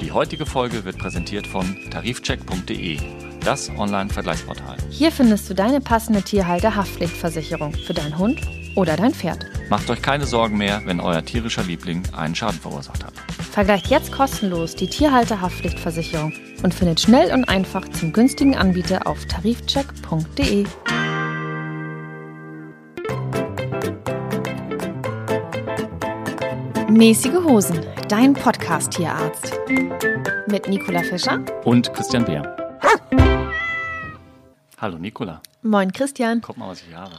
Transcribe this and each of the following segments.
Die heutige Folge wird präsentiert von tarifcheck.de, das Online-Vergleichsportal. Hier findest du deine passende Tierhalter-Haftpflichtversicherung für deinen Hund oder dein Pferd. Macht euch keine Sorgen mehr, wenn euer tierischer Liebling einen Schaden verursacht hat. Vergleicht jetzt kostenlos die Tierhalter-Haftpflichtversicherung und findet schnell und einfach zum günstigen Anbieter auf tarifcheck.de. Mäßige Hosen, dein Podcast-Tierarzt. Mit Nicola Fischer. Und Christian Beer. Hallo Nicola, Moin Christian. guck mal, was ich habe.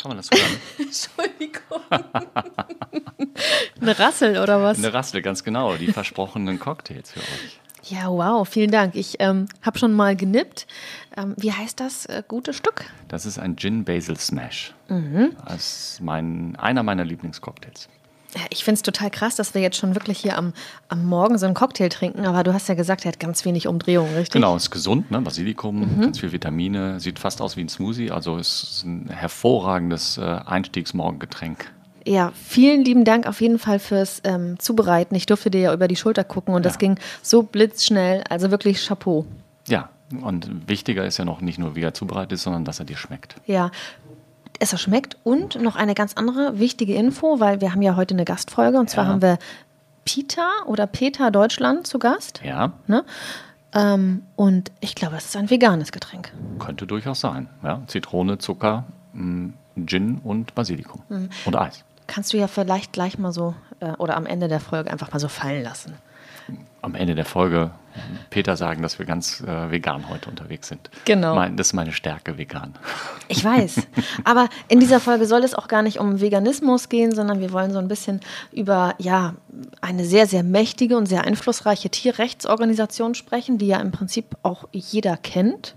Kann man das hören? Entschuldigung. Eine Rassel oder was? Eine Rassel, ganz genau. Die versprochenen Cocktails für euch. Ja, wow, vielen Dank. Ich ähm, habe schon mal genippt. Ähm, wie heißt das äh, gute Stück? Das ist ein Gin Basil Smash. Mhm. Das ist mein, einer meiner Lieblingscocktails. Ja, Ich finde es total krass, dass wir jetzt schon wirklich hier am, am Morgen so einen Cocktail trinken. Aber du hast ja gesagt, er hat ganz wenig Umdrehungen, richtig? Genau, ist gesund, ne? Basilikum, ganz viel Vitamine, sieht fast aus wie ein Smoothie. Also ist ein hervorragendes äh, Einstiegsmorgengetränk. Ja, vielen lieben Dank auf jeden Fall fürs ähm, Zubereiten. Ich durfte dir ja über die Schulter gucken und das Ja. ging so blitzschnell. Also wirklich Chapeau. Ja, und wichtiger ist ja noch nicht nur, wie er zubereitet ist, sondern dass er dir schmeckt. Ja, es schmeckt. Und noch eine ganz andere wichtige Info, weil wir haben ja heute eine Gastfolge und zwar Ja. haben wir Peter oder Peter Deutschland zu Gast. Ja, Ne? Ähm, und ich glaube, es ist ein veganes Getränk. könnte durchaus sein. Ja? Zitrone, Zucker, mh, Gin und Basilikum. Und Eis. Kannst du ja vielleicht gleich mal so äh, oder am Ende der Folge einfach mal so fallen lassen. Am Ende der Folge Peter sagen, dass wir ganz äh, vegan heute unterwegs sind. Genau. Mein, das ist meine Stärke, vegan. Ich weiß. Aber in dieser Folge soll es auch gar nicht um Veganismus gehen, sondern wir wollen so ein bisschen über ja, eine sehr, sehr mächtige und sehr einflussreiche Tierrechtsorganisation sprechen, die ja im Prinzip auch jeder kennt.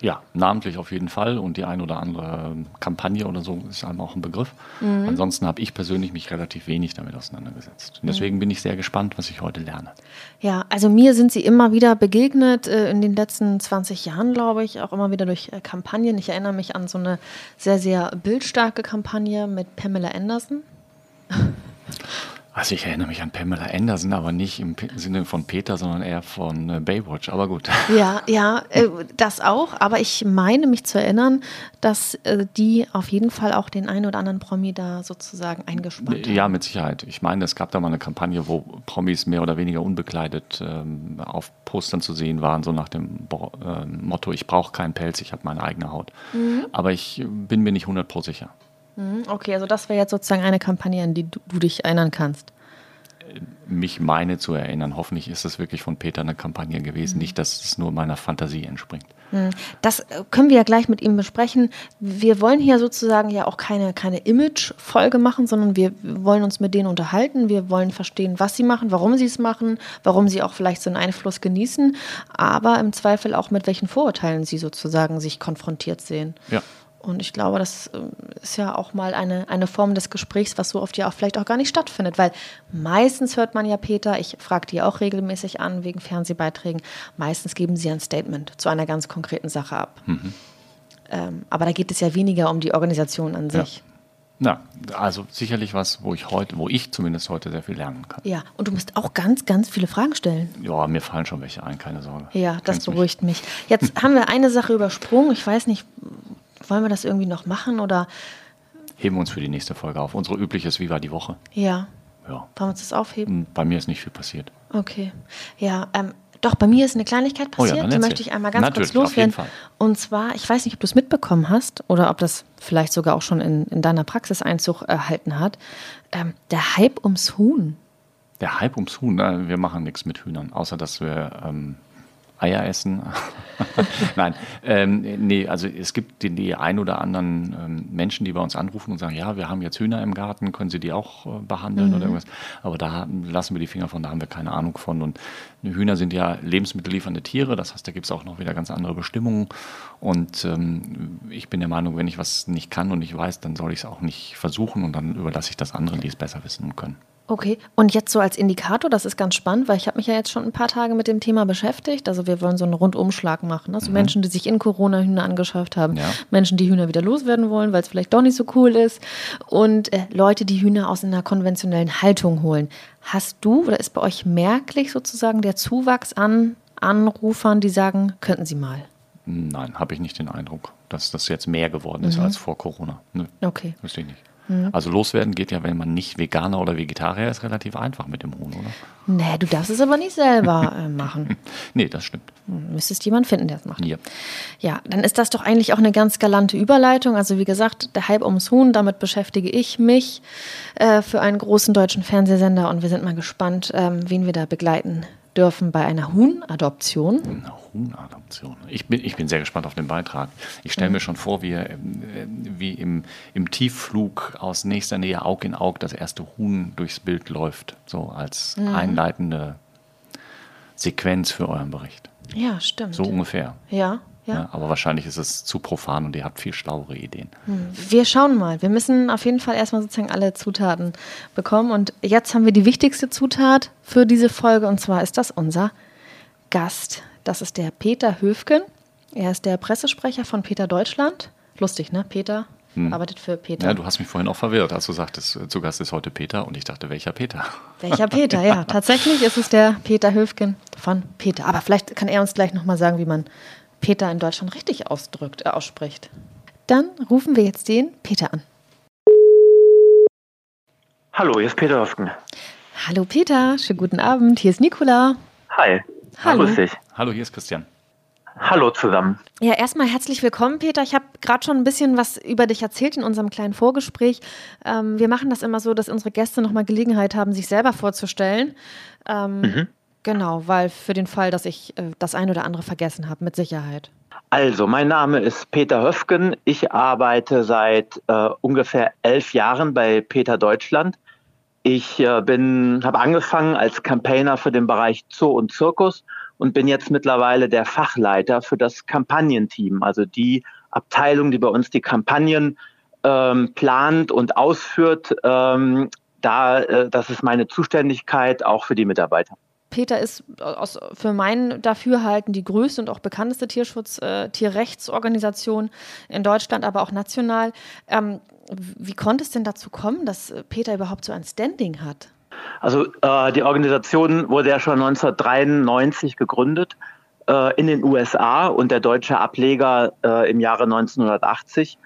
Ja, namentlich auf jeden Fall und die ein oder andere Kampagne oder so ist einem auch ein Begriff. Ansonsten habe ich persönlich mich relativ wenig damit auseinandergesetzt. Und deswegen bin ich sehr gespannt, was ich heute lerne. Ja, also mir sind sie immer wieder begegnet äh, in den letzten 20 Jahren, glaube ich, auch immer wieder durch äh, Kampagnen. Ich erinnere mich an so eine sehr, sehr bildstarke Kampagne mit Pamela Anderson. Also ich erinnere mich an Pamela Anderson, aber nicht im Sinne von Peter, sondern eher von äh, Baywatch. Aber gut. Ja, ja, äh, das auch. Aber ich meine mich zu erinnern, dass äh, die auf jeden Fall auch den einen oder anderen Promi da sozusagen eingespannt Ja, haben. mit Sicherheit. Ich meine, es gab da mal eine Kampagne, wo Promis mehr oder weniger unbekleidet ähm, auf Postern zu sehen waren, so nach dem Motto, ich brauche keinen Pelz, ich habe meine eigene Haut. Aber ich bin mir nicht 100 pro sicher. Mhm, Okay, also das wäre jetzt sozusagen eine Kampagne, an die du, du dich erinnern kannst. Mich meine zu erinnern. Hoffentlich ist es wirklich von Peter eine Kampagne gewesen, nicht, dass es nur meiner Fantasie entspringt. Das äh, können wir ja gleich mit ihm besprechen. Wir wollen hier sozusagen ja auch keine, keine Image-Folge machen, sondern wir wollen uns mit denen unterhalten. Wir wollen verstehen, was sie machen, warum sie es machen, warum sie auch vielleicht so einen Einfluss genießen, aber im Zweifel auch mit welchen Vorurteilen sie sozusagen sich konfrontiert sehen. Ja. Und ich glaube, das ähm, ist ja auch mal eine, eine Form des Gesprächs, was so oft ja auch vielleicht auch gar nicht stattfindet. Weil meistens hört man ja Peter, ich frage die auch regelmäßig an wegen Fernsehbeiträgen, meistens geben sie ein Statement zu einer ganz konkreten Sache ab. Ähm, aber da geht es ja weniger um die Organisation an Ja. sich. Na, also sicherlich was, wo ich heute, wo ich zumindest heute sehr viel lernen kann. Ja, und du musst auch ganz, ganz viele Fragen stellen. Ja, mir fallen schon welche ein, keine Sorge. Ja, das Kennst mich. beruhigt mich. Jetzt haben wir eine Sache übersprungen. Ich weiß nicht, wollen wir das irgendwie noch machen oder Heben wir uns für die nächste Folge auf. Unsere übliches Wie war die Woche? ja, Ja. wollen wir uns das aufheben? Bei mir ist nicht viel passiert. Okay. Ja, ähm, doch, bei mir ist eine Kleinigkeit Oh ja, passiert, die möchte ich einmal ganz Natürlich, kurz auf jeden loswerden. Fall. Und zwar, ich weiß nicht, ob du es mitbekommen hast oder ob das vielleicht sogar auch schon in, in deiner Praxis Einzug erhalten hat. Ähm, der Hype ums Huhn. Der Hype ums Huhn, na, wir machen nichts mit Hühnern, außer dass wir ähm, Eier essen. Nein, ähm, nee, also es gibt die, die ein oder anderen ähm, Menschen, die bei uns anrufen und sagen, ja, wir haben jetzt Hühner im Garten, können Sie die auch äh, behandeln oder irgendwas? Aber da lassen wir die Finger von, da haben wir keine Ahnung von. Und Hühner sind ja lebensmittelliefernde Tiere, das heißt, da gibt es auch noch wieder ganz andere Bestimmungen. Und ähm, ich bin der Meinung, wenn ich was nicht kann und nicht weiß, dann soll ich es auch nicht versuchen und dann überlasse ich das anderen, die es besser wissen können. Okay, und jetzt so als Indikator, das ist ganz spannend, weil ich habe mich ja jetzt schon ein paar Tage mit dem Thema beschäftigt. Also wir wollen so einen Rundumschlag machen. Also mhm. Menschen, die sich in Corona Hühner angeschafft haben, ja. Menschen, die Hühner wieder loswerden wollen, weil es vielleicht doch nicht so cool ist und äh, Leute, die Hühner aus einer konventionellen Haltung holen. Hast du oder ist bei euch merklich sozusagen der Zuwachs an Anrufern, die sagen, könnten Sie mal? Nein, habe ich nicht den Eindruck, dass das jetzt mehr geworden ist mhm. als vor Corona. Nö, okay. Wüsste ich nicht. Mhm. Also loswerden geht ja, wenn man nicht Veganer oder Vegetarier ist, relativ einfach mit dem Huhn, oder? Nee, du darfst es aber nicht selber äh, machen. nee, das stimmt. Müsstest jemand finden, der es macht. Ja. Ja, dann ist das doch eigentlich auch eine ganz galante Überleitung. Also wie gesagt, der Hype ums Huhn, damit beschäftige ich mich äh, für einen großen deutschen Fernsehsender und wir sind mal gespannt, ähm, wen wir da begleiten dürfen bei einer Huhnadoption. Eine Huhnadoption. Ich bin, ich bin sehr gespannt auf den Beitrag. Ich stelle mhm. mir schon vor, wie, äh, wie im, im Tiefflug aus nächster Nähe Aug in Aug das erste Huhn durchs Bild läuft, so als mhm. einleitende Sequenz für euren Bericht. Ja, stimmt. So ungefähr. Ja. Ja. ja. aber wahrscheinlich ist es zu profan und ihr habt viel schlauere Ideen. Hm. Wir schauen mal. Wir müssen auf jeden Fall erstmal sozusagen alle Zutaten bekommen. Und jetzt haben wir die wichtigste Zutat für diese Folge und zwar ist das unser Gast. Das ist der Peter Höfgen. Er ist der Pressesprecher von Peter Deutschland. Lustig, ne? Peter hm. arbeitet für Peter. Ja, du hast mich vorhin auch verwirrt, als du sagtest, zu Gast ist heute Peter und ich dachte, welcher Peter? Welcher Peter, ja. Tatsächlich ist es der Peter Höfgen von Peter. Aber vielleicht kann er uns gleich nochmal sagen, wie man Peter in Deutschland richtig ausdrückt, äh, ausspricht. Dann rufen wir jetzt den Peter an. Hallo, hier ist Peter Hofken. Hallo Peter, schönen guten Abend. Hier ist Nicola. Hi. Hallo. Grüß dich. Hallo, hier ist Christian. Hallo zusammen. Ja, erstmal herzlich willkommen, Peter. Ich habe gerade schon ein bisschen was über dich erzählt in unserem kleinen Vorgespräch. Ähm, wir machen das immer so, dass unsere Gäste nochmal Gelegenheit haben, sich selber vorzustellen. Ähm, mhm. Genau, weil für den Fall, dass ich äh, das ein oder andere vergessen habe, mit Sicherheit. Also, mein Name ist Peter Höfgen. Ich arbeite seit äh, ungefähr elf Jahren bei Peter Deutschland. Ich äh, habe angefangen als Campaigner für den Bereich Zoo und Zirkus und bin jetzt mittlerweile der Fachleiter für das Kampagnenteam, also die Abteilung, die bei uns die Kampagnen ähm, plant und ausführt. Ähm, da, äh, das ist meine Zuständigkeit auch für die Mitarbeiter. Peter ist aus, für mein Dafürhalten die größte und auch bekannteste Tierschutz, äh, Tierrechtsorganisation in Deutschland, aber auch national. Ähm, wie konnte es denn dazu kommen, dass Peter überhaupt so ein Standing hat? Also äh, die Organisation wurde ja schon 1993 gegründet äh, in den USA und der deutsche Ableger äh, im Jahre 1980.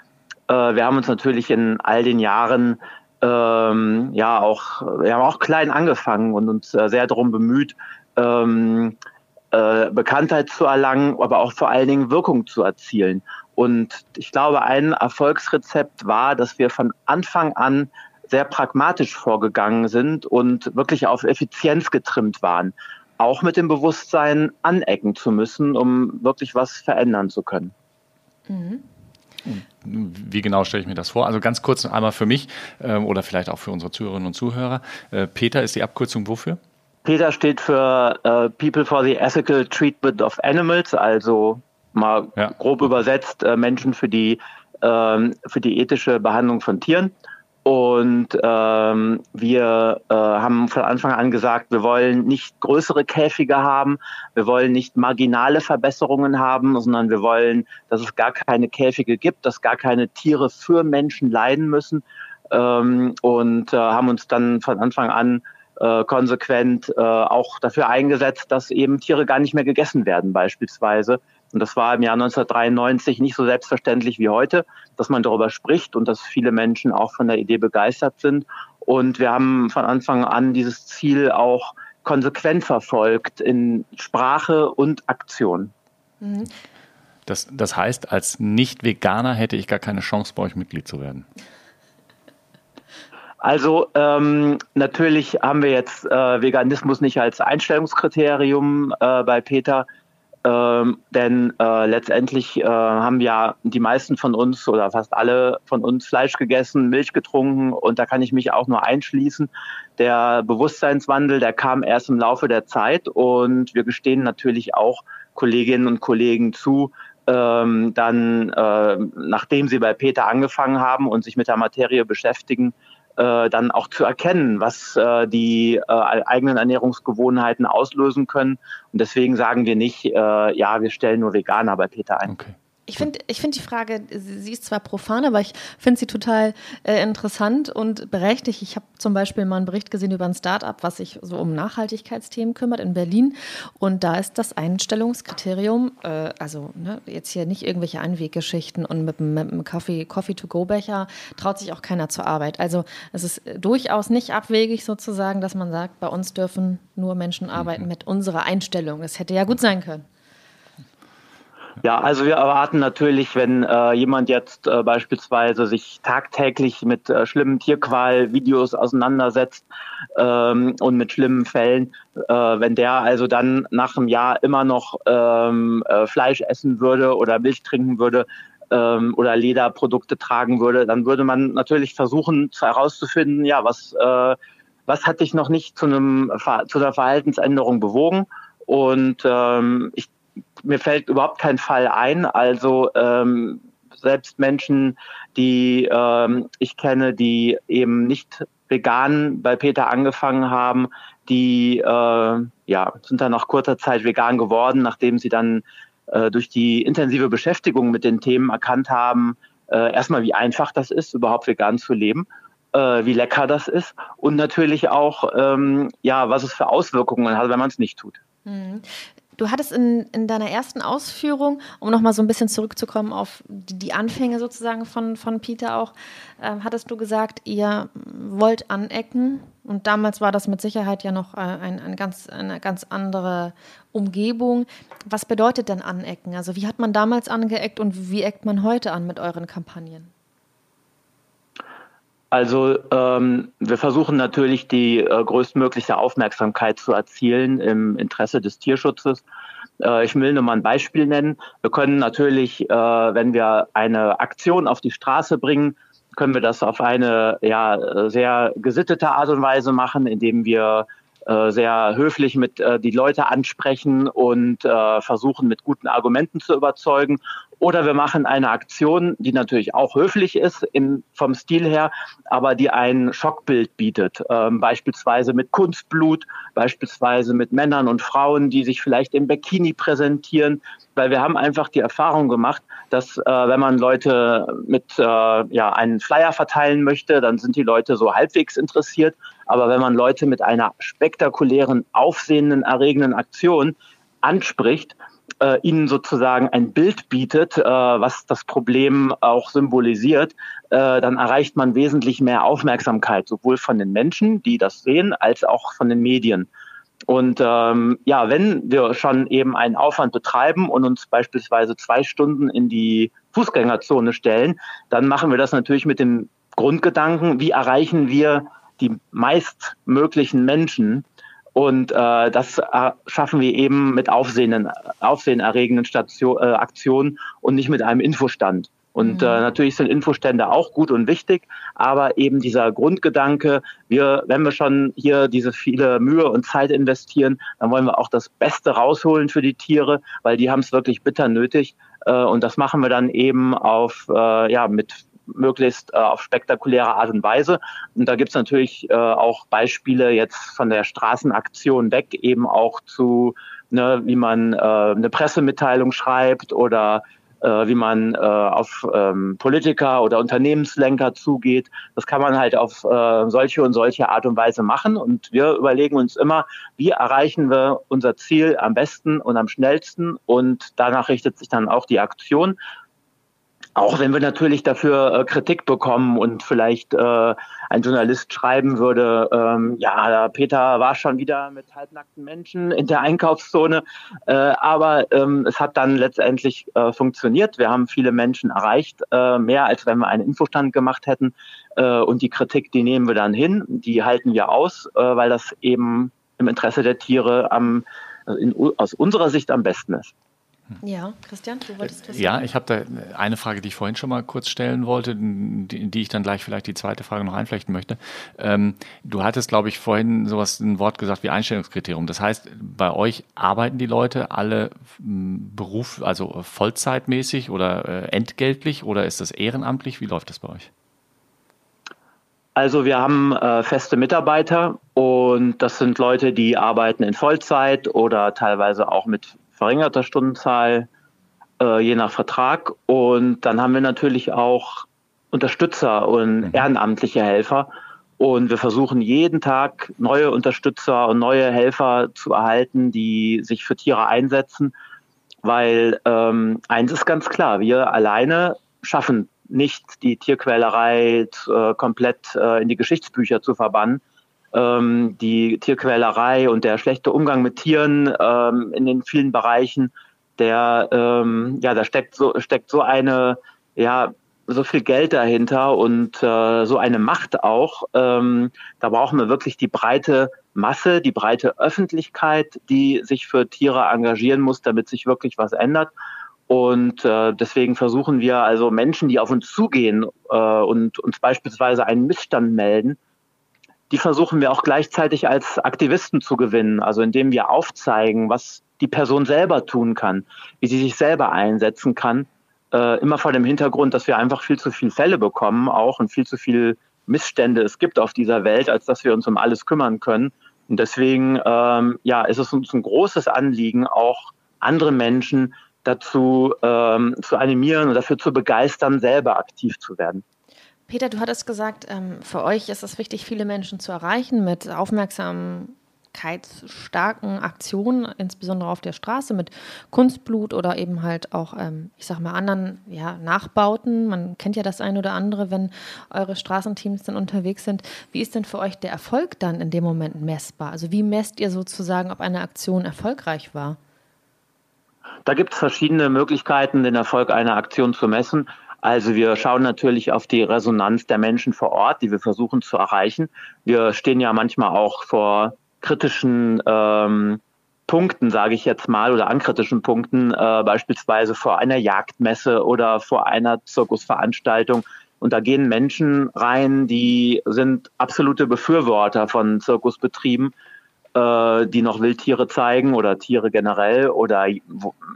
Äh, wir haben uns natürlich in all den Jahren ähm, ja auch, wir haben auch klein angefangen und uns äh, sehr darum bemüht, ähm, äh, Bekanntheit zu erlangen, aber auch vor allen Dingen Wirkung zu erzielen. Und ich glaube, ein Erfolgsrezept war, dass wir von Anfang an sehr pragmatisch vorgegangen sind und wirklich auf Effizienz getrimmt waren. Auch mit dem Bewusstsein anecken zu müssen, um wirklich was verändern zu können. Mhm. Wie genau stelle ich mir das vor? Also ganz kurz einmal für mich äh, oder vielleicht auch für unsere Zuhörerinnen und Zuhörer. Äh, Peter ist die Abkürzung wofür? Peter steht für äh, People for the Ethical Treatment of Animals, also mal ja. grob übersetzt äh, Menschen für die, ähm, für die ethische Behandlung von Tieren. Und ähm, wir äh, haben von Anfang an gesagt, wir wollen nicht größere Käfige haben, wir wollen nicht marginale Verbesserungen haben, sondern wir wollen, dass es gar keine Käfige gibt, dass gar keine Tiere für Menschen leiden müssen. Ähm, und äh, haben uns dann von Anfang an äh, konsequent äh, auch dafür eingesetzt, dass eben Tiere gar nicht mehr gegessen werden beispielsweise und das war im Jahr 1993 nicht so selbstverständlich wie heute, dass man darüber spricht und dass viele Menschen auch von der Idee begeistert sind. Und wir haben von Anfang an dieses Ziel auch konsequent verfolgt in Sprache und Aktion. Mhm. Das, das heißt, als Nicht-Veganer hätte ich gar keine Chance, bei euch Mitglied zu werden. Also ähm, natürlich haben wir jetzt äh, Veganismus nicht als Einstellungskriterium äh, bei Peter, ähm, denn äh, letztendlich äh, haben ja die meisten von uns oder fast alle von uns Fleisch gegessen, Milch getrunken und da kann ich mich auch nur einschließen. Der Bewusstseinswandel, der kam erst im Laufe der Zeit und wir gestehen natürlich auch Kolleginnen und Kollegen zu, ähm, dann, äh, nachdem sie bei Peter angefangen haben und sich mit der Materie beschäftigen, äh, dann auch zu erkennen, was äh, die äh, eigenen Ernährungsgewohnheiten auslösen können. Und deswegen sagen wir nicht, äh, ja, wir stellen nur Veganer bei Peter ein. Okay. Ich finde ich find die Frage, sie ist zwar profan, aber ich finde sie total äh, interessant und berechtigt. Ich habe zum Beispiel mal einen Bericht gesehen über ein Startup, was sich so um Nachhaltigkeitsthemen kümmert in Berlin. Und da ist das Einstellungskriterium, äh, also ne, jetzt hier nicht irgendwelche Einweggeschichten und mit, mit einem Coffee-to-go-Becher traut sich auch keiner zur Arbeit. Also es ist durchaus nicht abwegig sozusagen, dass man sagt, bei uns dürfen nur Menschen arbeiten mhm. mit unserer Einstellung. Es hätte ja gut sein können. Ja, also wir erwarten natürlich, wenn äh, jemand jetzt äh, beispielsweise sich tagtäglich mit äh, schlimmen Tierqual-Videos auseinandersetzt ähm, und mit schlimmen Fällen, äh, wenn der also dann nach einem Jahr immer noch ähm, äh, Fleisch essen würde oder Milch trinken würde, ähm, oder Lederprodukte tragen würde, dann würde man natürlich versuchen herauszufinden, ja, was, äh, was hat dich noch nicht zu, einem, zu einer Verhaltensänderung bewogen? Und ähm, ich mir fällt überhaupt kein Fall ein. Also ähm, selbst Menschen, die ähm, ich kenne, die eben nicht vegan bei Peter angefangen haben, die äh, ja, sind dann nach kurzer Zeit vegan geworden, nachdem sie dann äh, durch die intensive Beschäftigung mit den Themen erkannt haben, äh, erstmal wie einfach das ist, überhaupt vegan zu leben, äh, wie lecker das ist und natürlich auch, ähm, ja, was es für Auswirkungen hat, wenn man es nicht tut. Du hattest in, in deiner ersten Ausführung, um nochmal so ein bisschen zurückzukommen auf die, die Anfänge sozusagen von, von Peter auch, äh, hattest du gesagt, ihr wollt anecken. Und damals war das mit Sicherheit ja noch äh, ein, ein ganz, eine ganz andere Umgebung. Was bedeutet denn anecken? Also wie hat man damals angeeckt und wie eckt man heute an mit euren Kampagnen? Also ähm, wir versuchen natürlich die äh, größtmögliche Aufmerksamkeit zu erzielen im Interesse des Tierschutzes. Äh, ich will nur mal ein Beispiel nennen. Wir können natürlich, äh, wenn wir eine Aktion auf die Straße bringen, können wir das auf eine ja, sehr gesittete Art und Weise machen, indem wir äh, sehr höflich mit äh, die Leute ansprechen und äh, versuchen mit guten Argumenten zu überzeugen. Oder wir machen eine Aktion, die natürlich auch höflich ist im, vom Stil her, aber die ein Schockbild bietet. Ähm, beispielsweise mit Kunstblut, beispielsweise mit Männern und Frauen, die sich vielleicht im Bikini präsentieren. Weil wir haben einfach die Erfahrung gemacht, dass äh, wenn man Leute mit äh, ja, einen Flyer verteilen möchte, dann sind die Leute so halbwegs interessiert. Aber wenn man Leute mit einer spektakulären, aufsehenden, erregenden Aktion anspricht, äh, ihnen sozusagen ein Bild bietet, äh, was das Problem auch symbolisiert, äh, dann erreicht man wesentlich mehr Aufmerksamkeit, sowohl von den Menschen, die das sehen, als auch von den Medien. Und ähm, ja, wenn wir schon eben einen Aufwand betreiben und uns beispielsweise zwei Stunden in die Fußgängerzone stellen, dann machen wir das natürlich mit dem Grundgedanken, wie erreichen wir die meistmöglichen Menschen. Und äh, das äh, schaffen wir eben mit aufsehenden, aufsehenerregenden Station, äh, Aktionen und nicht mit einem Infostand. Und äh, mhm. äh, natürlich sind Infostände auch gut und wichtig, aber eben dieser Grundgedanke, wir, wenn wir schon hier diese viele Mühe und Zeit investieren, dann wollen wir auch das Beste rausholen für die Tiere, weil die haben es wirklich bitter nötig. Äh, und das machen wir dann eben auf, äh, ja, mit möglichst äh, auf spektakuläre Art und Weise. Und da gibt es natürlich äh, auch Beispiele jetzt von der Straßenaktion weg, eben auch zu, ne, wie man äh, eine Pressemitteilung schreibt oder äh, wie man äh, auf ähm, Politiker oder Unternehmenslenker zugeht. Das kann man halt auf äh, solche und solche Art und Weise machen. Und wir überlegen uns immer, wie erreichen wir unser Ziel am besten und am schnellsten. Und danach richtet sich dann auch die Aktion. Auch wenn wir natürlich dafür äh, Kritik bekommen und vielleicht äh, ein Journalist schreiben würde, ähm, ja, Peter war schon wieder mit halbnackten Menschen in der Einkaufszone. Äh, aber ähm, es hat dann letztendlich äh, funktioniert. Wir haben viele Menschen erreicht, äh, mehr als wenn wir einen Infostand gemacht hätten. Äh, und die Kritik, die nehmen wir dann hin, die halten wir aus, äh, weil das eben im Interesse der Tiere am, in, aus unserer Sicht am besten ist. Ja, Christian, du wolltest was Ja, ich habe da eine Frage, die ich vorhin schon mal kurz stellen wollte, die, die ich dann gleich vielleicht die zweite Frage noch einflechten möchte. Ähm, du hattest, glaube ich, vorhin sowas ein Wort gesagt wie Einstellungskriterium. Das heißt, bei euch arbeiten die Leute alle Beruf, also Vollzeitmäßig oder äh, entgeltlich oder ist das ehrenamtlich? Wie läuft das bei euch? Also wir haben äh, feste Mitarbeiter und das sind Leute, die arbeiten in Vollzeit oder teilweise auch mit verringerter Stundenzahl, äh, je nach Vertrag. Und dann haben wir natürlich auch Unterstützer und mhm. ehrenamtliche Helfer. Und wir versuchen jeden Tag neue Unterstützer und neue Helfer zu erhalten, die sich für Tiere einsetzen. Weil ähm, eins ist ganz klar, wir alleine schaffen nicht die Tierquälerei äh, komplett äh, in die Geschichtsbücher zu verbannen. Ähm, die Tierquälerei und der schlechte Umgang mit Tieren ähm, in den vielen Bereichen, der ähm, ja, da steckt so steckt so eine ja so viel Geld dahinter und äh, so eine Macht auch. Ähm, da brauchen wir wirklich die breite Masse, die breite Öffentlichkeit, die sich für Tiere engagieren muss, damit sich wirklich was ändert. Und äh, deswegen versuchen wir also Menschen, die auf uns zugehen äh, und uns beispielsweise einen Missstand melden, die versuchen wir auch gleichzeitig als Aktivisten zu gewinnen, also indem wir aufzeigen, was die Person selber tun kann, wie sie sich selber einsetzen kann, äh, immer vor dem Hintergrund, dass wir einfach viel zu viele Fälle bekommen auch und viel zu viele Missstände es gibt auf dieser Welt, als dass wir uns um alles kümmern können. Und deswegen ähm, ja, ist es uns ein großes Anliegen, auch andere Menschen dazu ähm, zu animieren und dafür zu begeistern, selber aktiv zu werden. Peter, du hattest gesagt, ähm, für euch ist es wichtig, viele Menschen zu erreichen mit aufmerksamkeitsstarken Aktionen, insbesondere auf der Straße mit Kunstblut oder eben halt auch, ähm, ich sag mal, anderen ja, Nachbauten. Man kennt ja das ein oder andere, wenn eure Straßenteams dann unterwegs sind. Wie ist denn für euch der Erfolg dann in dem Moment messbar? Also wie messt ihr sozusagen, ob eine Aktion erfolgreich war? Da gibt es verschiedene Möglichkeiten, den Erfolg einer Aktion zu messen. Also wir schauen natürlich auf die Resonanz der Menschen vor Ort, die wir versuchen zu erreichen. Wir stehen ja manchmal auch vor kritischen ähm, Punkten, sage ich jetzt mal, oder an kritischen Punkten, äh, beispielsweise vor einer Jagdmesse oder vor einer Zirkusveranstaltung. Und da gehen Menschen rein, die sind absolute Befürworter von Zirkusbetrieben äh, die noch Wildtiere zeigen oder Tiere generell oder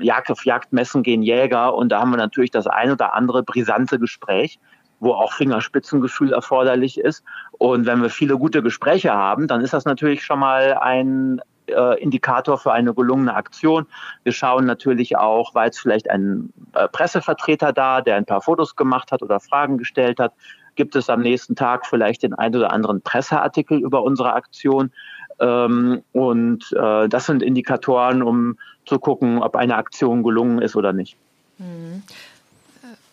Jagd auf Jagdmessen gehen Jäger und da haben wir natürlich das ein oder andere brisante Gespräch, wo auch Fingerspitzengefühl erforderlich ist. Und wenn wir viele gute Gespräche haben, dann ist das natürlich schon mal ein äh, Indikator für eine gelungene Aktion. Wir schauen natürlich auch, war jetzt vielleicht ein äh, Pressevertreter da, der ein paar Fotos gemacht hat oder Fragen gestellt hat. Gibt es am nächsten Tag vielleicht den ein oder anderen Presseartikel über unsere Aktion? Ähm, und äh, das sind Indikatoren, um zu gucken, ob eine Aktion gelungen ist oder nicht. Mhm.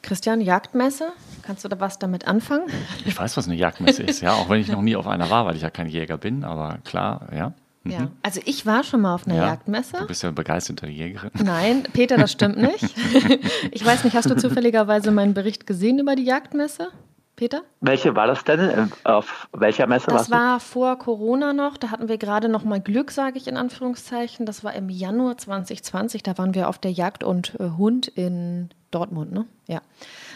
Christian, Jagdmesse, kannst du da was damit anfangen? Ich weiß, was eine Jagdmesse ist, ja, auch wenn ich noch nie auf einer war, weil ich ja kein Jäger bin, aber klar, ja. Mhm. Ja, also ich war schon mal auf einer ja, Jagdmesse. Du bist ja begeisterte Jägerin. Nein, Peter, das stimmt nicht. ich weiß nicht, hast du zufälligerweise meinen Bericht gesehen über die Jagdmesse? Peter? Welche war das denn? Äh, auf welcher Messe Das war vor Corona noch. Da hatten wir gerade noch mal Glück, sage ich in Anführungszeichen. Das war im Januar 2020. Da waren wir auf der Jagd und äh, Hund in Dortmund, ne? Ja.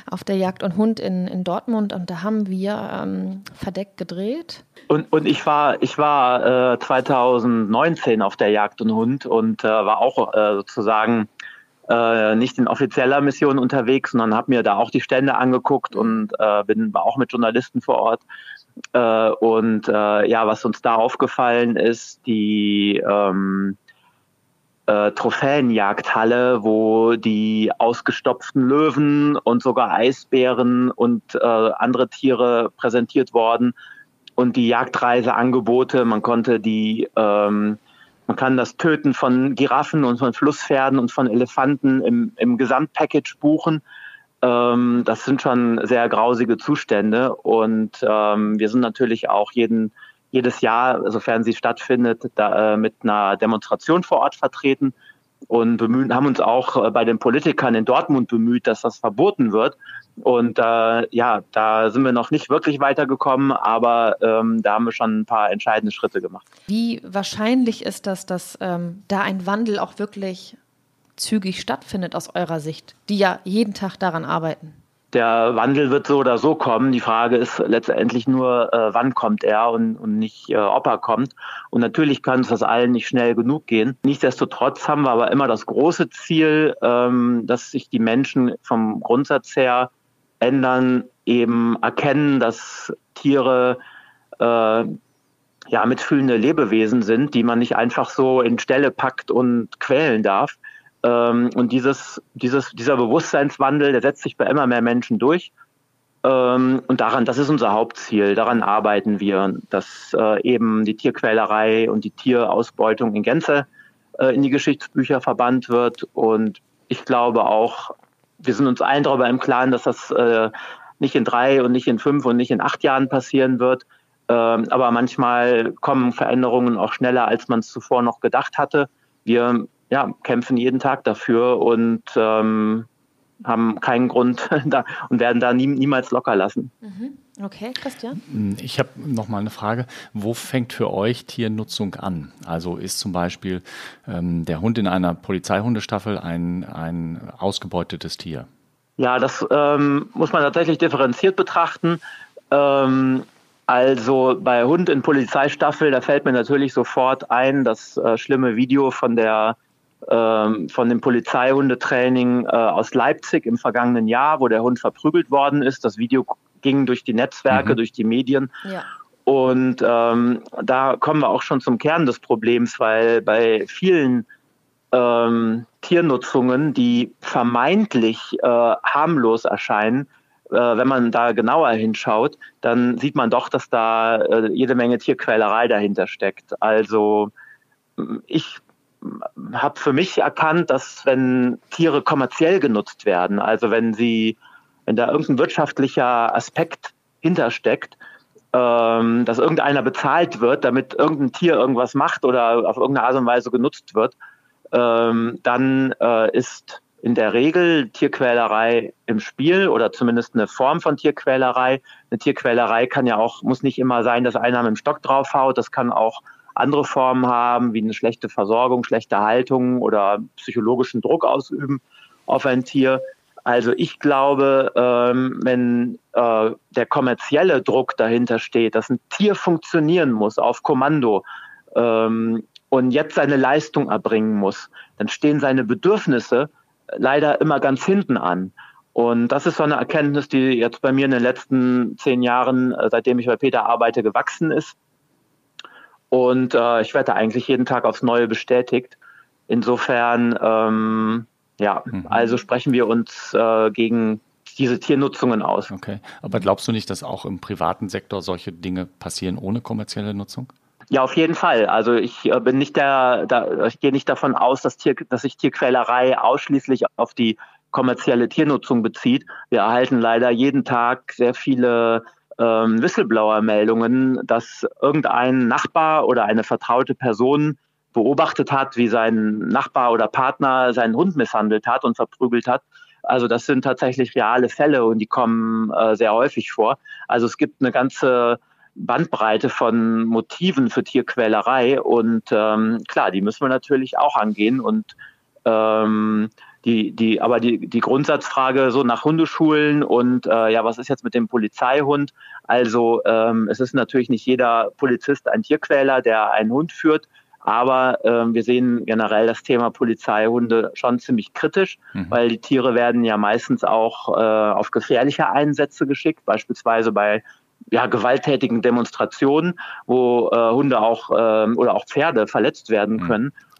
Auf der Jagd und Hund in, in Dortmund und da haben wir ähm, verdeckt gedreht. Und, und ich war, ich war äh, 2019 auf der Jagd und Hund und äh, war auch äh, sozusagen äh, nicht in offizieller Mission unterwegs, sondern habe mir da auch die Stände angeguckt und äh, bin auch mit Journalisten vor Ort. Äh, und äh, ja, was uns da aufgefallen ist, die ähm, äh, Trophäenjagdhalle, wo die ausgestopften Löwen und sogar Eisbären und äh, andere Tiere präsentiert worden und die Jagdreiseangebote. Man konnte die ähm, man kann das Töten von Giraffen und von Flusspferden und von Elefanten im, im Gesamtpackage buchen. Ähm, das sind schon sehr grausige Zustände und ähm, wir sind natürlich auch jeden, jedes Jahr, sofern sie stattfindet, da, äh, mit einer Demonstration vor Ort vertreten und bemühen, haben uns auch äh, bei den Politikern in Dortmund bemüht, dass das verboten wird. Und äh, ja, da sind wir noch nicht wirklich weitergekommen, aber ähm, da haben wir schon ein paar entscheidende Schritte gemacht. Wie wahrscheinlich ist das, dass ähm, da ein Wandel auch wirklich zügig stattfindet aus eurer Sicht, die ja jeden Tag daran arbeiten? Der Wandel wird so oder so kommen. Die Frage ist letztendlich nur, äh, wann kommt er und, und nicht, äh, ob er kommt. Und natürlich kann es das allen nicht schnell genug gehen. Nichtsdestotrotz haben wir aber immer das große Ziel, ähm, dass sich die Menschen vom Grundsatz her ändern, eben erkennen, dass Tiere äh, ja mitfühlende Lebewesen sind, die man nicht einfach so in Stelle packt und quälen darf. Ähm, und dieses, dieses, dieser Bewusstseinswandel, der setzt sich bei immer mehr Menschen durch. Ähm, und daran, das ist unser Hauptziel. Daran arbeiten wir, dass äh, eben die Tierquälerei und die Tierausbeutung in Gänze äh, in die Geschichtsbücher verbannt wird. Und ich glaube auch, wir sind uns allen darüber im Klaren, dass das äh, nicht in drei und nicht in fünf und nicht in acht Jahren passieren wird. Ähm, aber manchmal kommen Veränderungen auch schneller, als man es zuvor noch gedacht hatte. Wir ja, kämpfen jeden Tag dafür und ähm, haben keinen Grund da und werden da nie, niemals locker lassen. Mhm. Okay, Christian? Hm, ich habe noch mal eine Frage. Wo fängt für euch Tiernutzung an? Also ist zum Beispiel ähm, der Hund in einer Polizeihundestaffel ein, ein ausgebeutetes Tier? Ja, das ähm, muss man tatsächlich differenziert betrachten. Ähm, also bei Hund in Polizeistaffel, da fällt mir natürlich sofort ein das äh, schlimme Video von der von dem Polizeihundetraining äh, aus Leipzig im vergangenen Jahr, wo der Hund verprügelt worden ist. Das Video ging durch die Netzwerke, mhm. durch die Medien. Ja. Und ähm, da kommen wir auch schon zum Kern des Problems, weil bei vielen ähm, Tiernutzungen, die vermeintlich äh, harmlos erscheinen, äh, wenn man da genauer hinschaut, dann sieht man doch, dass da äh, jede Menge Tierquälerei dahinter steckt. Also ich habe für mich erkannt, dass wenn Tiere kommerziell genutzt werden, also wenn sie, wenn da irgendein wirtschaftlicher Aspekt hintersteckt, ähm, dass irgendeiner bezahlt wird, damit irgendein Tier irgendwas macht oder auf irgendeine Art und Weise genutzt wird, ähm, dann äh, ist in der Regel Tierquälerei im Spiel oder zumindest eine Form von Tierquälerei. Eine Tierquälerei kann ja auch, muss nicht immer sein, dass einer mit dem Stock draufhaut. Das kann auch andere Formen haben, wie eine schlechte Versorgung, schlechte Haltung oder psychologischen Druck ausüben auf ein Tier. Also ich glaube, ähm, wenn äh, der kommerzielle Druck dahinter steht, dass ein Tier funktionieren muss auf Kommando ähm, und jetzt seine Leistung erbringen muss, dann stehen seine Bedürfnisse leider immer ganz hinten an. Und das ist so eine Erkenntnis, die jetzt bei mir in den letzten zehn Jahren, äh, seitdem ich bei Peter arbeite, gewachsen ist. Und äh, ich werde eigentlich jeden Tag aufs Neue bestätigt. Insofern, ähm, ja, mhm. also sprechen wir uns äh, gegen diese Tiernutzungen aus. Okay, aber glaubst du nicht, dass auch im privaten Sektor solche Dinge passieren ohne kommerzielle Nutzung? Ja, auf jeden Fall. Also ich äh, bin nicht der, da, ich gehe nicht davon aus, dass, Tier, dass sich Tierquälerei ausschließlich auf die kommerzielle Tiernutzung bezieht. Wir erhalten leider jeden Tag sehr viele ähm, Whistleblower-Meldungen, dass irgendein Nachbar oder eine vertraute Person beobachtet hat, wie sein Nachbar oder Partner seinen Hund misshandelt hat und verprügelt hat. Also das sind tatsächlich reale Fälle und die kommen äh, sehr häufig vor. Also es gibt eine ganze Bandbreite von Motiven für Tierquälerei und ähm, klar, die müssen wir natürlich auch angehen und ähm, die, die, aber die, die Grundsatzfrage so nach Hundeschulen und äh, ja, was ist jetzt mit dem Polizeihund? Also ähm, es ist natürlich nicht jeder Polizist ein Tierquäler, der einen Hund führt, aber ähm, wir sehen generell das Thema Polizeihunde schon ziemlich kritisch, mhm. weil die Tiere werden ja meistens auch äh, auf gefährliche Einsätze geschickt, beispielsweise bei ja, gewalttätigen Demonstrationen, wo äh, Hunde auch äh, oder auch Pferde verletzt werden mhm.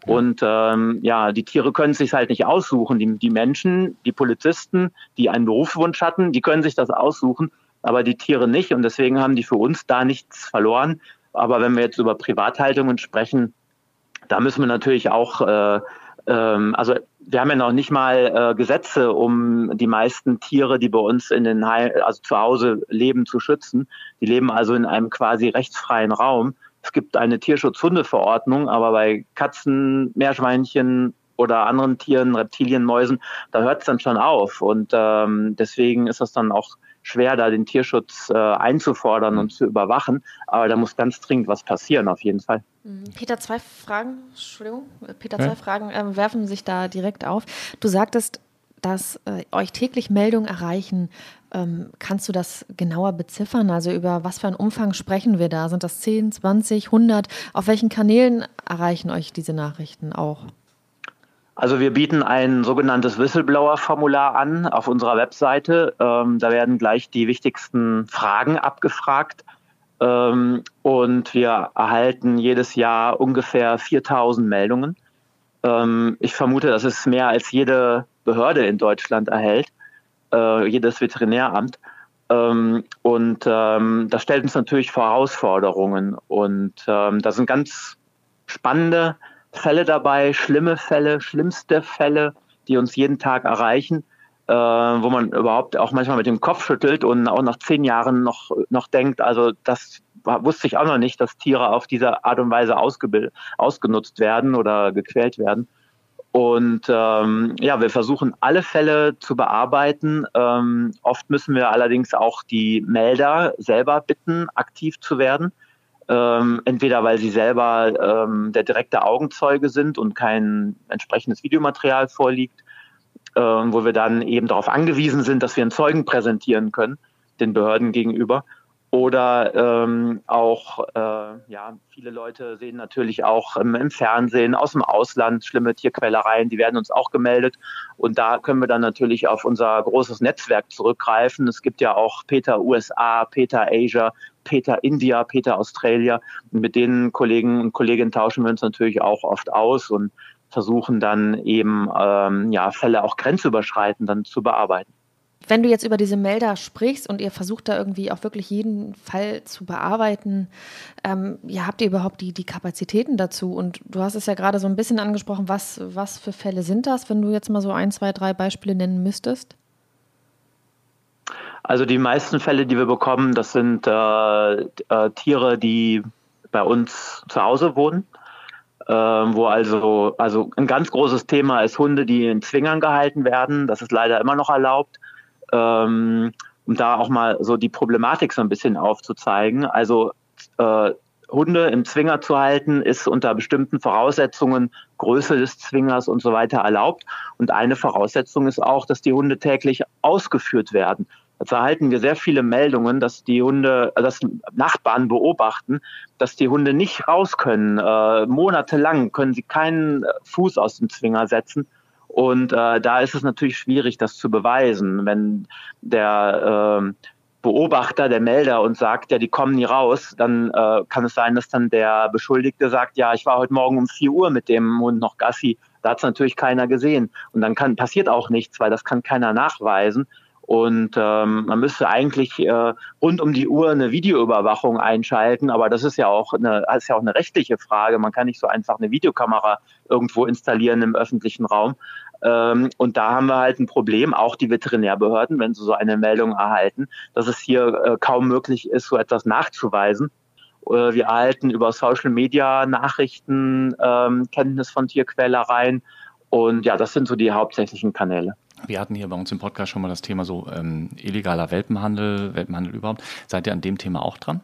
Und ähm, ja, die Tiere können sich halt nicht aussuchen. Die, die Menschen, die Polizisten, die einen Berufswunsch hatten, die können sich das aussuchen, aber die Tiere nicht. Und deswegen haben die für uns da nichts verloren. Aber wenn wir jetzt über Privathaltungen sprechen, da müssen wir natürlich auch, äh, ähm, also wir haben ja noch nicht mal äh, Gesetze, um die meisten Tiere, die bei uns in den Heim, also zu Hause leben, zu schützen. Die leben also in einem quasi rechtsfreien Raum. Es gibt eine Tierschutzhundeverordnung, aber bei Katzen, Meerschweinchen oder anderen Tieren, Reptilien, Mäusen, da hört es dann schon auf. Und ähm, deswegen ist das dann auch schwer, da den Tierschutz äh, einzufordern und zu überwachen. Aber da muss ganz dringend was passieren, auf jeden Fall. Mhm. Peter, zwei Fragen, Entschuldigung, Peter, zwei ja? Fragen äh, werfen sich da direkt auf. Du sagtest, dass äh, euch täglich Meldungen erreichen ähm, kannst du das genauer beziffern? Also über was für einen Umfang sprechen wir da? Sind das 10, 20, 100? Auf welchen Kanälen erreichen euch diese Nachrichten auch? Also wir bieten ein sogenanntes Whistleblower-Formular an auf unserer Webseite. Ähm, da werden gleich die wichtigsten Fragen abgefragt. Ähm, und wir erhalten jedes Jahr ungefähr 4000 Meldungen. Ähm, ich vermute, das ist mehr als jede Behörde in Deutschland erhält, äh, jedes Veterinäramt. Ähm, und ähm, das stellt uns natürlich Herausforderungen. Und ähm, da sind ganz spannende Fälle dabei, schlimme Fälle, schlimmste Fälle, die uns jeden Tag erreichen, äh, wo man überhaupt auch manchmal mit dem Kopf schüttelt und auch nach zehn Jahren noch, noch denkt, also das wusste ich auch noch nicht, dass Tiere auf diese Art und Weise ausgenutzt werden oder gequält werden. Und ähm, ja, wir versuchen alle Fälle zu bearbeiten. Ähm, oft müssen wir allerdings auch die Melder selber bitten, aktiv zu werden. Ähm, entweder weil sie selber ähm, der direkte Augenzeuge sind und kein entsprechendes Videomaterial vorliegt, äh, wo wir dann eben darauf angewiesen sind, dass wir einen Zeugen präsentieren können, den Behörden gegenüber. Oder ähm, auch, äh, ja, viele Leute sehen natürlich auch ähm, im Fernsehen aus dem Ausland schlimme Tierquälereien, die werden uns auch gemeldet. Und da können wir dann natürlich auf unser großes Netzwerk zurückgreifen. Es gibt ja auch Peter USA, Peter Asia, Peter India, Peter Australia. Mit den Kollegen und Kolleginnen tauschen wir uns natürlich auch oft aus und versuchen dann eben ähm, ja, Fälle auch grenzüberschreitend dann zu bearbeiten. Wenn du jetzt über diese Melder sprichst und ihr versucht da irgendwie auch wirklich jeden Fall zu bearbeiten, ähm, ja, habt ihr überhaupt die, die Kapazitäten dazu? Und du hast es ja gerade so ein bisschen angesprochen, was, was für Fälle sind das, wenn du jetzt mal so ein, zwei, drei Beispiele nennen müsstest? Also die meisten Fälle, die wir bekommen, das sind äh, äh, Tiere, die bei uns zu Hause wohnen. Ähm, wo also, also ein ganz großes Thema ist Hunde, die in Zwingern gehalten werden. Das ist leider immer noch erlaubt ähm, um da auch mal so die Problematik so ein bisschen aufzuzeigen. Also äh, Hunde im Zwinger zu halten, ist unter bestimmten Voraussetzungen, Größe des Zwingers und so weiter erlaubt. Und eine Voraussetzung ist auch, dass die Hunde täglich ausgeführt werden. Dazu erhalten wir sehr viele Meldungen, dass die Hunde, dass Nachbarn beobachten, dass die Hunde nicht raus können. Äh, monatelang können sie keinen Fuß aus dem Zwinger setzen und äh, da ist es natürlich schwierig, das zu beweisen. Wenn der äh, Beobachter, der Melder uns sagt, ja, die kommen nie raus, dann äh, kann es sein, dass dann der Beschuldigte sagt, ja, ich war heute Morgen um 4 Uhr mit dem Hund noch Gassi. Da hat es natürlich keiner gesehen. Und dann kann, passiert auch nichts, weil das kann keiner nachweisen. Und ähm, man müsste eigentlich äh, rund um die Uhr eine Videoüberwachung einschalten, aber das ist ja auch eine, ist ja auch eine rechtliche Frage. Man kann nicht so einfach eine Videokamera irgendwo installieren im öffentlichen Raum. Ähm, und da haben wir halt ein Problem, auch die Veterinärbehörden, wenn sie so eine Meldung erhalten, dass es hier äh, kaum möglich ist, so etwas nachzuweisen. Äh, wir erhalten über Social Media Nachrichten, ähm, Kenntnis von Tierquälereien. Und ja, das sind so die hauptsächlichen Kanäle. Wir hatten hier bei uns im Podcast schon mal das Thema so ähm, illegaler Welpenhandel, Welpenhandel überhaupt. Seid ihr an dem Thema auch dran?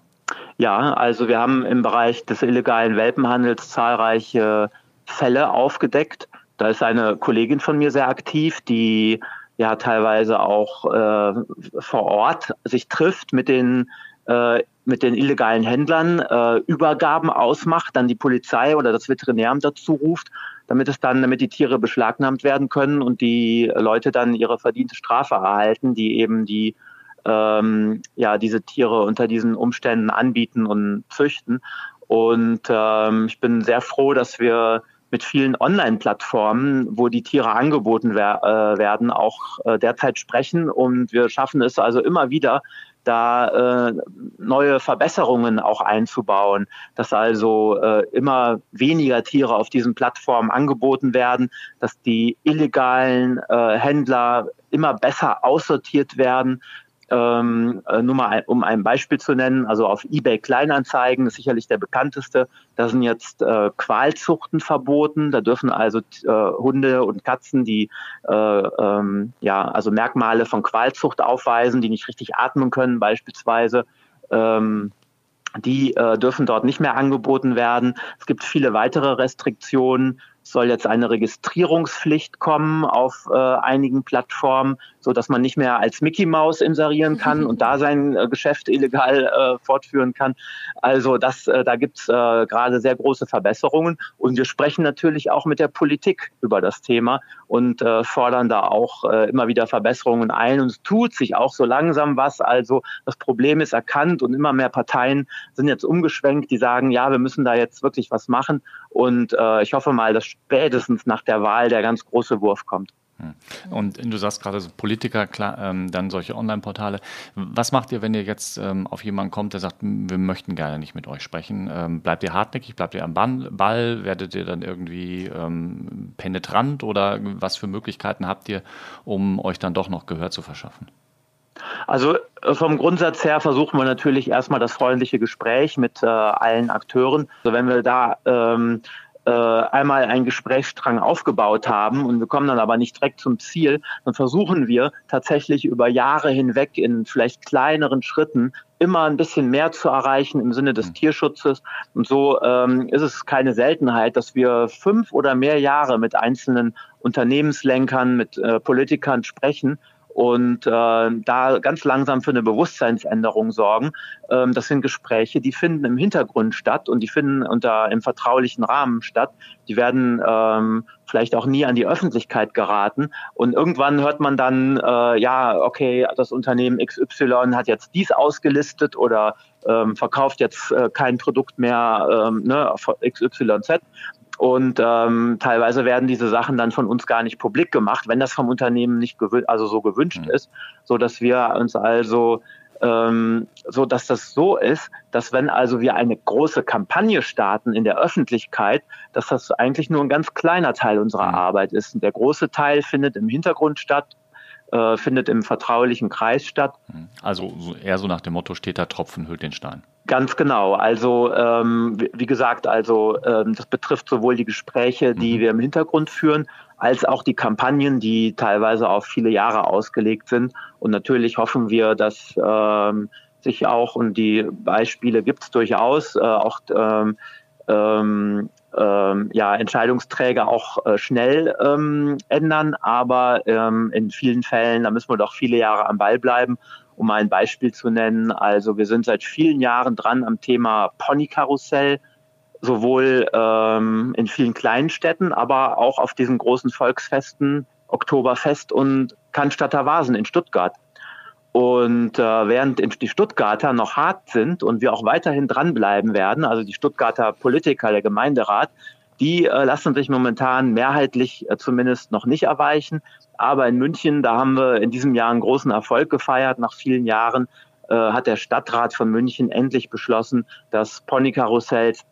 Ja, also wir haben im Bereich des illegalen Welpenhandels zahlreiche Fälle aufgedeckt. Da ist eine Kollegin von mir sehr aktiv, die ja teilweise auch äh, vor Ort sich trifft mit den äh, mit den illegalen Händlern, äh, Übergaben ausmacht, dann die Polizei oder das Veterinäramt dazu ruft damit es dann, damit die Tiere beschlagnahmt werden können und die Leute dann ihre verdiente Strafe erhalten, die eben die ähm, ja diese Tiere unter diesen Umständen anbieten und züchten. Und ähm, ich bin sehr froh, dass wir mit vielen Online-Plattformen, wo die Tiere angeboten wer äh, werden, auch äh, derzeit sprechen. Und wir schaffen es also immer wieder, da äh, neue Verbesserungen auch einzubauen, dass also äh, immer weniger Tiere auf diesen Plattformen angeboten werden, dass die illegalen äh, Händler immer besser aussortiert werden, ähm, äh, nur mal um ein Beispiel zu nennen, also auf eBay Kleinanzeigen ist sicherlich der bekannteste. Da sind jetzt äh, Qualzuchten verboten. Da dürfen also äh, Hunde und Katzen, die äh, ähm, ja also Merkmale von Qualzucht aufweisen, die nicht richtig atmen können, beispielsweise. Ähm, die äh, dürfen dort nicht mehr angeboten werden. Es gibt viele weitere Restriktionen. Es soll jetzt eine Registrierungspflicht kommen auf äh, einigen Plattformen, so dass man nicht mehr als Mickey Mouse inserieren kann und da sein äh, Geschäft illegal äh, fortführen kann. Also das, äh, da gibt's äh, gerade sehr große Verbesserungen und wir sprechen natürlich auch mit der Politik über das Thema und äh, fordern da auch äh, immer wieder Verbesserungen ein und es tut sich auch so langsam was. Also das Problem ist erkannt und immer mehr Parteien sind jetzt umgeschwenkt, die sagen, ja, wir müssen da jetzt wirklich was machen und ich hoffe mal, dass spätestens nach der Wahl der ganz große Wurf kommt. Hm. Und du sagst gerade so Politiker, klar, ähm, dann solche Online-Portale. Was macht ihr, wenn ihr jetzt ähm, auf jemanden kommt, der sagt, wir möchten gerne nicht mit euch sprechen? Ähm, bleibt ihr hartnäckig, bleibt ihr am Ball? Werdet ihr dann irgendwie ähm, penetrant oder was für Möglichkeiten habt ihr, um euch dann doch noch Gehör zu verschaffen? Also äh, vom Grundsatz her versuchen wir natürlich erstmal das freundliche Gespräch mit äh, allen Akteuren. Also wenn wir da ähm, äh, einmal einen Gesprächsstrang aufgebaut haben und wir kommen dann aber nicht direkt zum Ziel, dann versuchen wir tatsächlich über Jahre hinweg in vielleicht kleineren Schritten immer ein bisschen mehr zu erreichen im Sinne des mhm. Tierschutzes. Und so ähm, ist es keine Seltenheit, dass wir fünf oder mehr Jahre mit einzelnen Unternehmenslenkern, mit äh, Politikern sprechen und äh, da ganz langsam für eine Bewusstseinsänderung sorgen. Ähm, das sind Gespräche, die finden im Hintergrund statt und die finden unter im vertraulichen Rahmen statt. Die werden ähm, vielleicht auch nie an die Öffentlichkeit geraten. Und irgendwann hört man dann, äh, ja, okay, das Unternehmen XY hat jetzt dies ausgelistet oder ähm, verkauft jetzt äh, kein Produkt mehr ähm, ne, XYZ. Und ähm, teilweise werden diese Sachen dann von uns gar nicht publik gemacht, wenn das vom Unternehmen nicht also so gewünscht mhm. ist, so dass wir uns also ähm, so dass das so ist, dass wenn also wir eine große Kampagne starten in der Öffentlichkeit, dass das eigentlich nur ein ganz kleiner Teil unserer mhm. Arbeit ist. Und der große Teil findet im Hintergrund statt äh, findet im vertraulichen Kreis statt. Mhm. Also eher so nach dem Motto, steht der Tropfen hüllt den Stein. Ganz genau. Also ähm, wie gesagt, also ähm, das betrifft sowohl die Gespräche, die mhm. wir im Hintergrund führen, als auch die Kampagnen, die teilweise auf viele Jahre ausgelegt sind. Und natürlich hoffen wir, dass ähm, sich auch, und die Beispiele gibt es durchaus, äh, auch ähm, ähm, ähm, ja, Entscheidungsträger auch äh, schnell ähm, ändern, aber ähm, in vielen Fällen, da müssen wir doch viele Jahre am Ball bleiben. Um mal ein Beispiel zu nennen, also wir sind seit vielen Jahren dran am Thema Ponykarussell, sowohl ähm, in vielen kleinen Städten, aber auch auf diesen großen Volksfesten, Oktoberfest und Cannstatter Vasen in Stuttgart. Und äh, während die Stuttgarter noch hart sind und wir auch weiterhin dranbleiben werden, also die Stuttgarter Politiker, der Gemeinderat, die äh, lassen sich momentan mehrheitlich äh, zumindest noch nicht erweichen. Aber in München, da haben wir in diesem Jahr einen großen Erfolg gefeiert. Nach vielen Jahren äh, hat der Stadtrat von München endlich beschlossen, dass Ponykarussells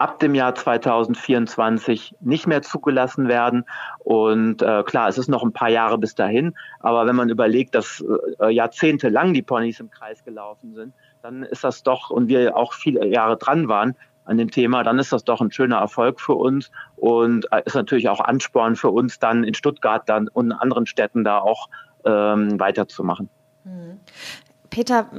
ab dem Jahr 2024 nicht mehr zugelassen werden. Und äh, klar, es ist noch ein paar Jahre bis dahin, aber wenn man überlegt, dass äh, jahrzehntelang die Ponys im Kreis gelaufen sind, dann ist das doch, und wir auch viele Jahre dran waren an dem Thema, dann ist das doch ein schöner Erfolg für uns und äh, ist natürlich auch Ansporn für uns, dann in Stuttgart dann und in anderen Städten da auch ähm, weiterzumachen. Hm. Peter,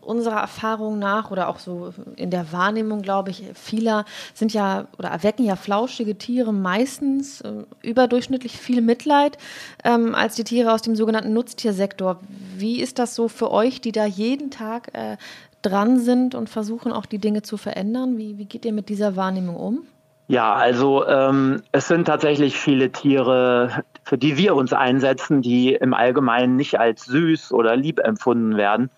unserer Erfahrung nach oder auch so in der Wahrnehmung, glaube ich, vieler sind ja oder erwecken ja flauschige Tiere meistens äh, überdurchschnittlich viel Mitleid ähm, als die Tiere aus dem sogenannten Nutztiersektor. Wie ist das so für euch, die da jeden Tag äh, dran sind und versuchen auch die Dinge zu verändern? Wie, wie geht ihr mit dieser Wahrnehmung um? Ja, also ähm, es sind tatsächlich viele Tiere, für die wir uns einsetzen, die im Allgemeinen nicht als süß oder lieb empfunden werden.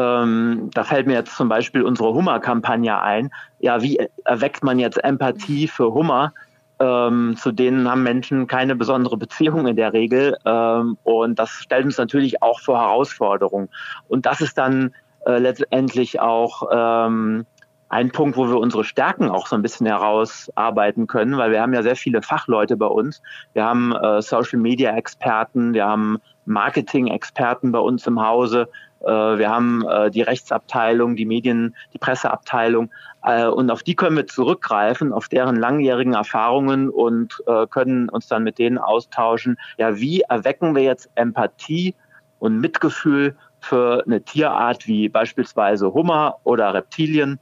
Ähm, da fällt mir jetzt zum Beispiel unsere Hummer-Kampagne ein. Ja, wie erweckt man jetzt Empathie für Hummer? Ähm, zu denen haben Menschen keine besondere Beziehung in der Regel. Ähm, und das stellt uns natürlich auch vor Herausforderungen. Und das ist dann äh, letztendlich auch ähm, ein Punkt, wo wir unsere Stärken auch so ein bisschen herausarbeiten können, weil wir haben ja sehr viele Fachleute bei uns. Wir haben äh, Social Media Experten, wir haben Marketing Experten bei uns im Hause, wir haben äh, die Rechtsabteilung, die Medien, die Presseabteilung äh, und auf die können wir zurückgreifen, auf deren langjährigen Erfahrungen und können uns dann mit denen austauschen. Ja, wie erwecken wir jetzt Empathie und Mitgefühl für eine Tierart wie beispielsweise Hummer oder Reptilien?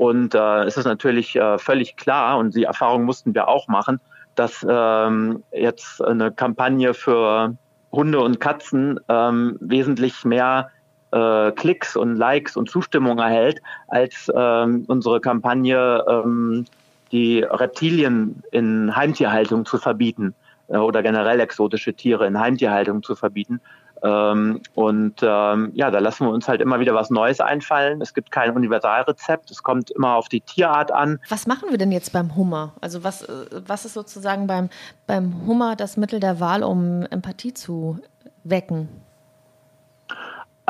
Und äh, es ist natürlich äh, völlig klar, und die Erfahrung mussten wir auch machen, dass ähm, jetzt eine Kampagne für Hunde und Katzen ähm, wesentlich mehr äh, Klicks und Likes und Zustimmung erhält als ähm, unsere Kampagne, ähm, die Reptilien in Heimtierhaltung zu verbieten äh, oder generell exotische Tiere in Heimtierhaltung zu verbieten. Ähm, und ähm, ja, da lassen wir uns halt immer wieder was Neues einfallen. Es gibt kein Universalrezept. Es kommt immer auf die Tierart an. Was machen wir denn jetzt beim Hummer? Also was, äh, was ist sozusagen beim, beim Hummer das Mittel der Wahl, um Empathie zu wecken?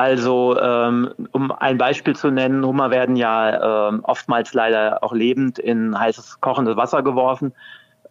Also, ähm, um ein Beispiel zu nennen, Hummer werden ja ähm, oftmals leider auch lebend in heißes, kochendes Wasser geworfen.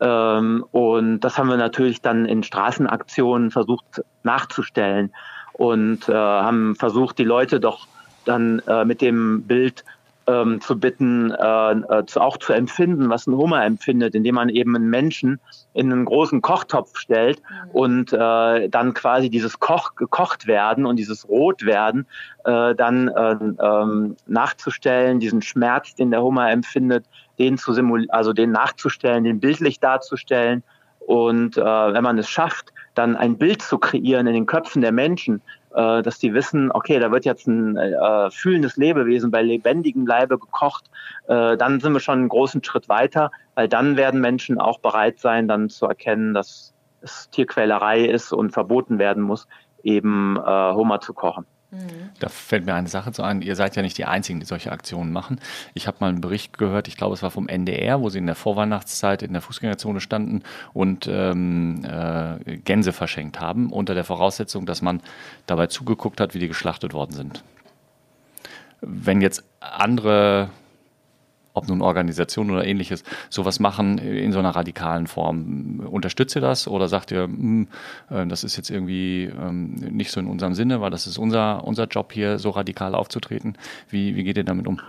Ähm, und das haben wir natürlich dann in Straßenaktionen versucht nachzustellen und äh, haben versucht, die Leute doch dann äh, mit dem Bild ähm, zu bitten, äh, äh, zu, auch zu empfinden, was ein Hummer empfindet, indem man eben einen Menschen in einen großen Kochtopf stellt mhm. und äh, dann quasi dieses Koch, gekocht werden und dieses Rotwerden äh, dann äh, ähm, nachzustellen, diesen Schmerz, den der Hummer empfindet, den zu simul also den nachzustellen, den bildlich darzustellen. Und äh, wenn man es schafft, dann ein Bild zu kreieren in den Köpfen der Menschen, äh, dass die wissen, okay, da wird jetzt ein äh, fühlendes Lebewesen bei lebendigem Leibe gekocht, äh, dann sind wir schon einen großen Schritt weiter, weil dann werden Menschen auch bereit sein, dann zu erkennen, dass es Tierquälerei ist und verboten werden muss, eben äh, Hummer zu kochen. Da fällt mir eine Sache zu ein. Ihr seid ja nicht die Einzigen, die solche Aktionen machen. Ich habe mal einen Bericht gehört, ich glaube, es war vom NDR, wo sie in der Vorweihnachtszeit in der Fußgängerzone standen und ähm, äh, Gänse verschenkt haben, unter der Voraussetzung, dass man dabei zugeguckt hat, wie die geschlachtet worden sind. Wenn jetzt andere ob nun Organisationen oder ähnliches, sowas machen in so einer radikalen Form. Unterstützt ihr das oder sagt ihr, mh, hm, äh, das ist jetzt irgendwie ähm, nicht so in unserem Sinne, weil das ist unser, unser Job hier, so radikal aufzutreten? Wie, wie geht ihr damit um?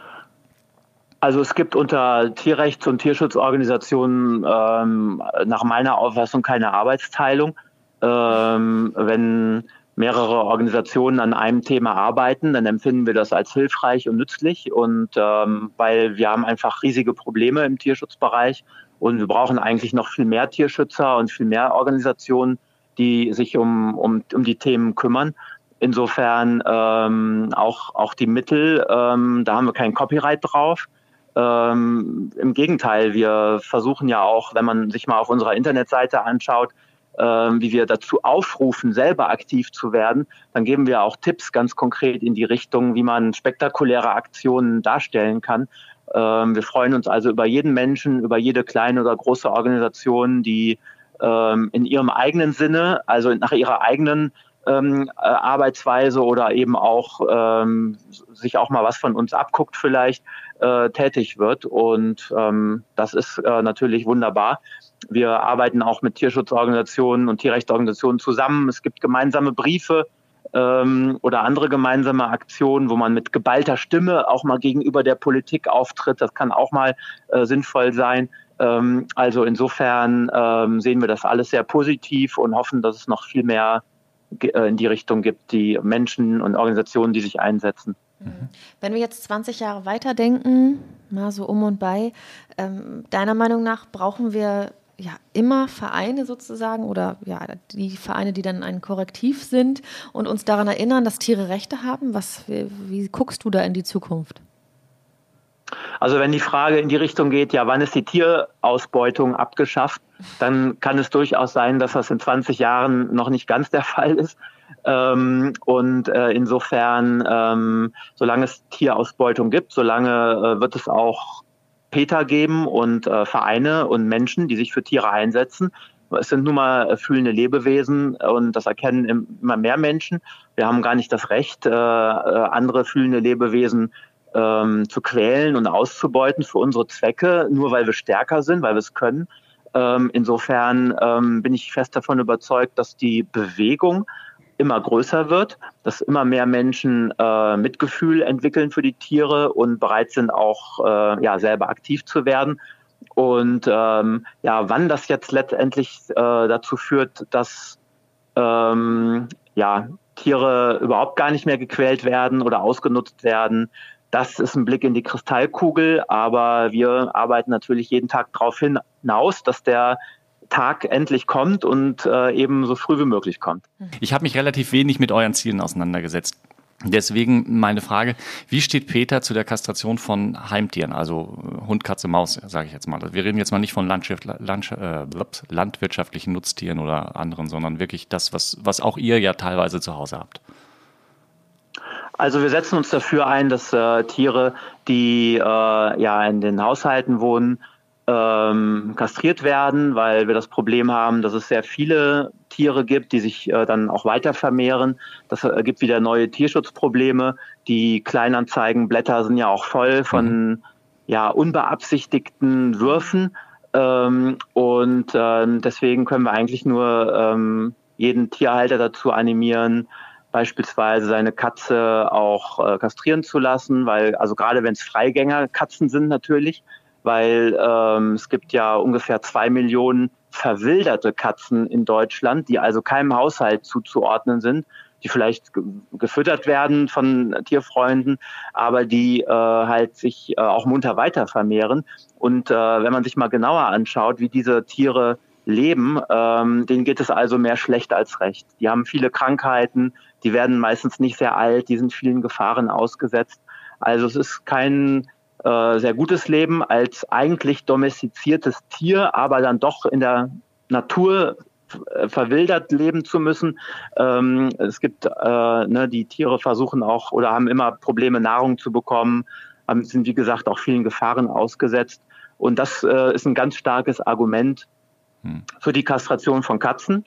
Also es gibt unter Tierrechts- und Tierschutzorganisationen ähm, nach meiner Auffassung keine Arbeitsteilung. Ähm, wenn mehrere Organisationen an einem Thema arbeiten, dann empfinden wir das als hilfreich und nützlich. Und ähm, weil wir haben einfach riesige Probleme im Tierschutzbereich und wir brauchen eigentlich noch viel mehr Tierschützer und viel mehr Organisationen, die sich um, um, um die Themen kümmern. Insofern ähm, auch, auch die Mittel, ähm, da haben wir kein Copyright drauf. Ähm, Im Gegenteil, wir versuchen ja auch, wenn man sich mal auf unserer Internetseite anschaut, wie wir dazu aufrufen, selber aktiv zu werden, dann geben wir auch Tipps ganz konkret in die Richtung, wie man spektakuläre Aktionen darstellen kann. Ähm, wir freuen uns also über jeden Menschen, über jede kleine oder große Organisation, die ähm, in ihrem eigenen Sinne, also nach ihrer eigenen ähm, äh, Arbeitsweise oder eben auch ähm, sich auch mal was von uns abguckt vielleicht äh, tätig wird und ähm, das ist äh, natürlich wunderbar. Wir arbeiten auch mit Tierschutzorganisationen und Tierrechtsorganisationen zusammen. Es gibt gemeinsame Briefe ähm, oder andere gemeinsame Aktionen, wo man mit geballter Stimme auch mal gegenüber der Politik auftritt. Das kann auch mal äh, sinnvoll sein. Ähm, also insofern ähm, sehen wir das alles sehr positiv und hoffen, dass es noch viel mehr in die Richtung gibt, die Menschen und Organisationen, die sich einsetzen. Mhm. Wenn wir jetzt 20 Jahre weiterdenken, mal so um und bei, ähm, deiner Meinung nach brauchen wir ja immer Vereine sozusagen oder ja die Vereine, die dann ein Korrektiv sind und uns daran erinnern, dass Tiere Rechte haben. Was, wie, wie guckst du da in die Zukunft? Also wenn die Frage in die Richtung geht, ja, wann ist die Tierausbeutung abgeschafft, dann kann es durchaus sein, dass das in 20 Jahren noch nicht ganz der Fall ist. Ähm, und äh, insofern, ähm, solange es Tierausbeutung gibt, solange äh, wird es auch Peter geben und äh, Vereine und Menschen, die sich für Tiere einsetzen. Es sind nun mal äh, fühlende Lebewesen und das erkennen immer mehr Menschen. Wir haben gar nicht das Recht, äh, äh, andere fühlende Lebewesen ähm, zu quälen und auszubeuten für unsere Zwecke, nur weil wir stärker sind, weil wir es können. Ähm, insofern ähm, bin ich fest davon überzeugt, dass die Bewegung immer größer wird, dass immer mehr Menschen äh, Mitgefühl entwickeln für die Tiere und bereit sind, auch äh, ja, selber aktiv zu werden. Und ähm, ja, wann das jetzt letztendlich äh, dazu führt, dass ähm, ja, Tiere überhaupt gar nicht mehr gequält werden oder ausgenutzt werden, das ist ein Blick in die Kristallkugel, aber wir arbeiten natürlich jeden Tag darauf hinaus, dass der Tag endlich kommt und äh, eben so früh wie möglich kommt. Ich habe mich relativ wenig mit euren Zielen auseinandergesetzt. Deswegen meine Frage, wie steht Peter zu der Kastration von Heimtieren, also Hund, Katze, Maus, sage ich jetzt mal. Wir reden jetzt mal nicht von Landschaft, Land, äh, landwirtschaftlichen Nutztieren oder anderen, sondern wirklich das, was, was auch ihr ja teilweise zu Hause habt. Also wir setzen uns dafür ein, dass äh, Tiere, die äh, ja in den Haushalten wohnen, ähm, kastriert werden, weil wir das Problem haben, dass es sehr viele Tiere gibt, die sich äh, dann auch weiter vermehren. Das ergibt wieder neue Tierschutzprobleme. Die Kleinanzeigenblätter sind ja auch voll von mhm. ja, unbeabsichtigten Würfen. Ähm, und äh, deswegen können wir eigentlich nur ähm, jeden Tierhalter dazu animieren, beispielsweise seine Katze auch äh, kastrieren zu lassen, weil, also gerade wenn es Freigängerkatzen sind natürlich, weil ähm, es gibt ja ungefähr zwei Millionen verwilderte Katzen in Deutschland, die also keinem Haushalt zuzuordnen sind, die vielleicht gefüttert werden von Tierfreunden, aber die äh, halt sich äh, auch munter weiter vermehren. Und äh, wenn man sich mal genauer anschaut, wie diese Tiere leben, ähm, denen geht es also mehr schlecht als recht. Die haben viele Krankheiten, die werden meistens nicht sehr alt, die sind vielen Gefahren ausgesetzt. Also es ist kein äh, sehr gutes Leben als eigentlich domestiziertes Tier, aber dann doch in der Natur äh, verwildert leben zu müssen. Ähm, es gibt, äh, ne, die Tiere versuchen auch oder haben immer Probleme, Nahrung zu bekommen, haben, sind wie gesagt auch vielen Gefahren ausgesetzt. Und das äh, ist ein ganz starkes Argument hm. für die Kastration von Katzen.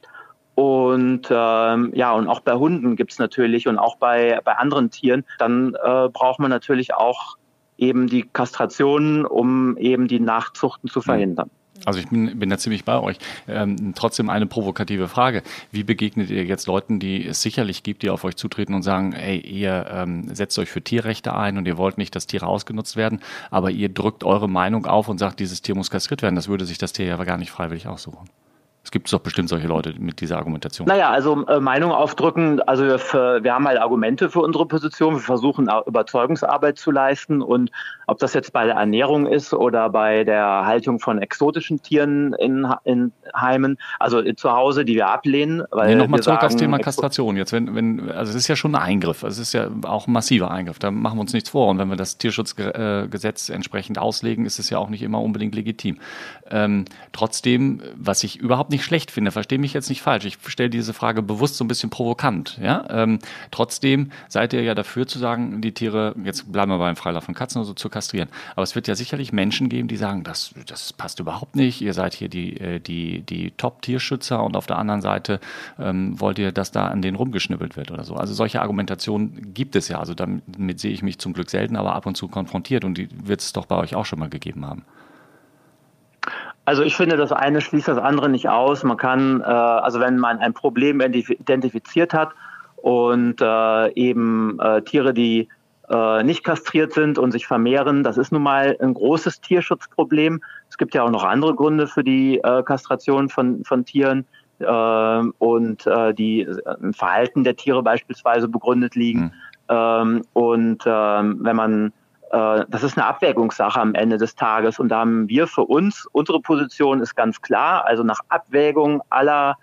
Und ähm, ja, und auch bei Hunden gibt es natürlich und auch bei, bei anderen Tieren, dann äh, braucht man natürlich auch eben die Kastration, um eben die Nachzuchten zu verhindern. Also ich bin, bin da ziemlich bei euch. Ähm, trotzdem eine provokative Frage. Wie begegnet ihr jetzt Leuten, die es sicherlich gibt, die auf euch zutreten und sagen, ey, ihr ähm, setzt euch für Tierrechte ein und ihr wollt nicht, dass Tiere ausgenutzt werden, aber ihr drückt eure Meinung auf und sagt, dieses Tier muss kastriert werden. Das würde sich das Tier ja aber gar nicht freiwillig aussuchen. Es gibt doch bestimmt solche Leute mit dieser Argumentation. Naja, also äh, Meinung aufdrücken, also wir, für, wir, haben halt Argumente für unsere Position, wir versuchen Überzeugungsarbeit zu leisten und ob das jetzt bei der Ernährung ist oder bei der Haltung von exotischen Tieren in, in Heimen, also zu Hause, die wir ablehnen. Weil nee, nochmal zurück sagen, aufs Thema Kastration. Jetzt, wenn, wenn, also es ist ja schon ein Eingriff, es ist ja auch ein massiver Eingriff, da machen wir uns nichts vor. Und wenn wir das Tierschutzgesetz entsprechend auslegen, ist es ja auch nicht immer unbedingt legitim. Ähm, trotzdem, was ich überhaupt nicht schlecht finde, verstehe mich jetzt nicht falsch. Ich stelle diese Frage bewusst so ein bisschen provokant. Ja? Ähm, trotzdem seid ihr ja dafür zu sagen, die Tiere, jetzt bleiben wir beim Freilauf von Katzen oder so, zu kastrieren. Aber es wird ja sicherlich Menschen geben, die sagen, das, das passt überhaupt nicht. Ihr seid hier die, äh, die, die Top-Tierschützer und auf der anderen Seite ähm, wollt ihr, dass da an denen rumgeschnippelt wird oder so. Also solche Argumentationen gibt es ja. Also damit sehe ich mich zum Glück selten, aber ab und zu konfrontiert und die wird es doch bei euch auch schon mal gegeben haben. Also ich finde, das eine schließt das andere nicht aus. Man kann, äh, also wenn man ein Problem identifiziert hat und äh, eben äh, Tiere, die äh, nicht kastriert sind und sich vermehren, das ist nun mal ein großes Tierschutzproblem. Es gibt ja auch noch andere Gründe für die äh, Kastration von, von Tieren äh, und äh, die im Verhalten der Tiere beispielsweise begründet liegen. Mhm. Ähm, und ähm, wenn man äh, das ist eine Abwägungssache am Ende des Tages. Und da haben wir für uns, unsere Position ist ganz klar, also nach Abwägung aller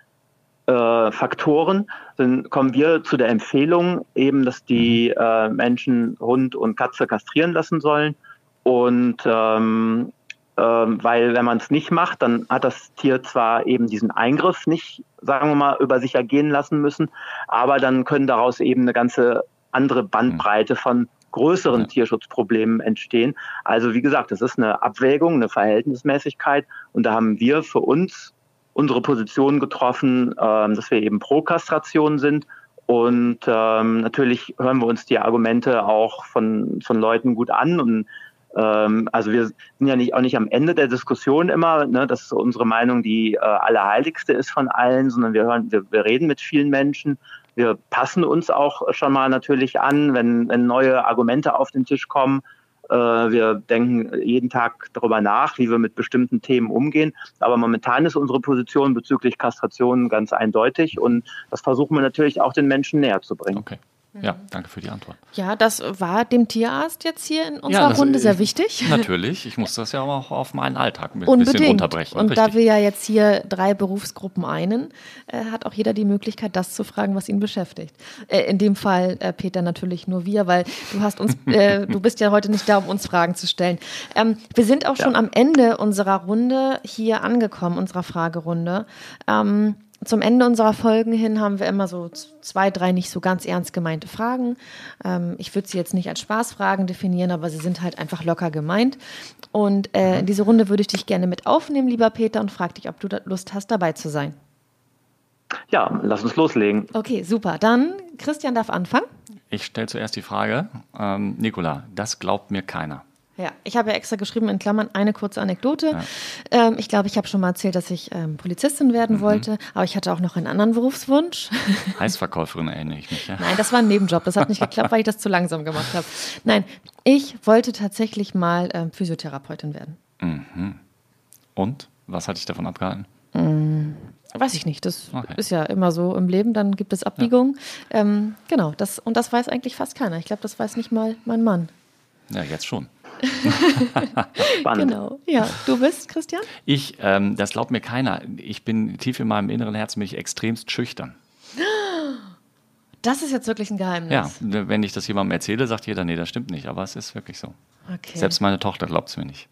äh, Faktoren sind, kommen wir zu der Empfehlung eben, dass die äh, Menschen Hund und Katze kastrieren lassen sollen. Und ähm, äh, weil wenn man es nicht macht, dann hat das Tier zwar eben diesen Eingriff nicht, sagen wir mal, über sich ergehen lassen müssen, aber dann können daraus eben eine ganze andere Bandbreite von größeren ja. Tierschutzproblemen entstehen. Also wie gesagt, das ist eine Abwägung, eine Verhältnismäßigkeit und da haben wir für uns unsere Position getroffen, ähm, dass wir eben pro Kastration sind und ähm, natürlich hören wir uns die Argumente auch von, von Leuten gut an und ähm, also wir sind ja nicht, auch nicht am Ende der Diskussion immer, ne, dass unsere Meinung die äh, allerheiligste ist von allen, sondern wir hören, wir, wir reden mit vielen Menschen wir passen uns auch schon mal natürlich an, wenn, wenn neue Argumente auf den Tisch kommen. Äh, wir denken jeden Tag darüber nach, wie wir mit bestimmten Themen umgehen. Aber momentan ist unsere Position bezüglich Kastration ganz eindeutig und das versuchen wir natürlich auch den Menschen näher zu bringen. Okay. Ja, danke für die Antwort. Ja, das war dem Tierarzt jetzt hier in unserer ja, Runde sehr wichtig. Natürlich, ich muss das ja auch auf meinen Alltag ein bisschen runterbrechen. Und Richtig. da wir ja jetzt hier drei Berufsgruppen einen, äh, hat auch jeder die Möglichkeit, das zu fragen, was ihn beschäftigt. Äh, in dem Fall, äh, Peter, natürlich nur wir, weil du hast uns, äh, du bist ja heute nicht da, um uns Fragen zu stellen. Ähm, wir sind auch ja. schon am Ende unserer Runde hier angekommen, unserer Fragerunde. Ähm, zum Ende unserer Folgen hin haben wir immer so zwei, drei nicht so ganz ernst gemeinte Fragen. Ähm, ich würde sie jetzt nicht als Spaßfragen definieren, aber sie sind halt einfach locker gemeint. Und äh, in diese Runde würde ich dich gerne mit aufnehmen, lieber Peter, und frage dich, ob du Lust hast, dabei zu sein. Ja, lass uns loslegen. Okay, super. Dann Christian darf anfangen. Ich stelle zuerst die Frage, ähm, Nicola, das glaubt mir keiner. Ja, ich habe ja extra geschrieben in Klammern eine kurze Anekdote. Ja. Ähm, ich glaube, ich habe schon mal erzählt, dass ich ähm, Polizistin werden mhm. wollte, aber ich hatte auch noch einen anderen Berufswunsch. Heißverkäuferin erinnere ich mich. Ja. Nein, das war ein Nebenjob. Das hat nicht geklappt, weil ich das zu langsam gemacht habe. Nein, ich wollte tatsächlich mal ähm, Physiotherapeutin werden. Mhm. Und? Was hat dich davon abgehalten? Mhm. Weiß ich nicht. Das okay. ist ja immer so im Leben. Dann gibt es Abbiegungen. Ja. Ähm, genau. Das, und das weiß eigentlich fast keiner. Ich glaube, das weiß nicht mal mein Mann. Ja, jetzt schon. Spannend. Genau. Ja, du bist, Christian? Ich, ähm, das glaubt mir keiner. Ich bin tief in meinem inneren Herzen bin ich extremst schüchtern. Das ist jetzt wirklich ein Geheimnis. Ja, wenn ich das jemandem erzähle, sagt jeder, nee, das stimmt nicht. Aber es ist wirklich so. Okay. Selbst meine Tochter glaubt es mir nicht.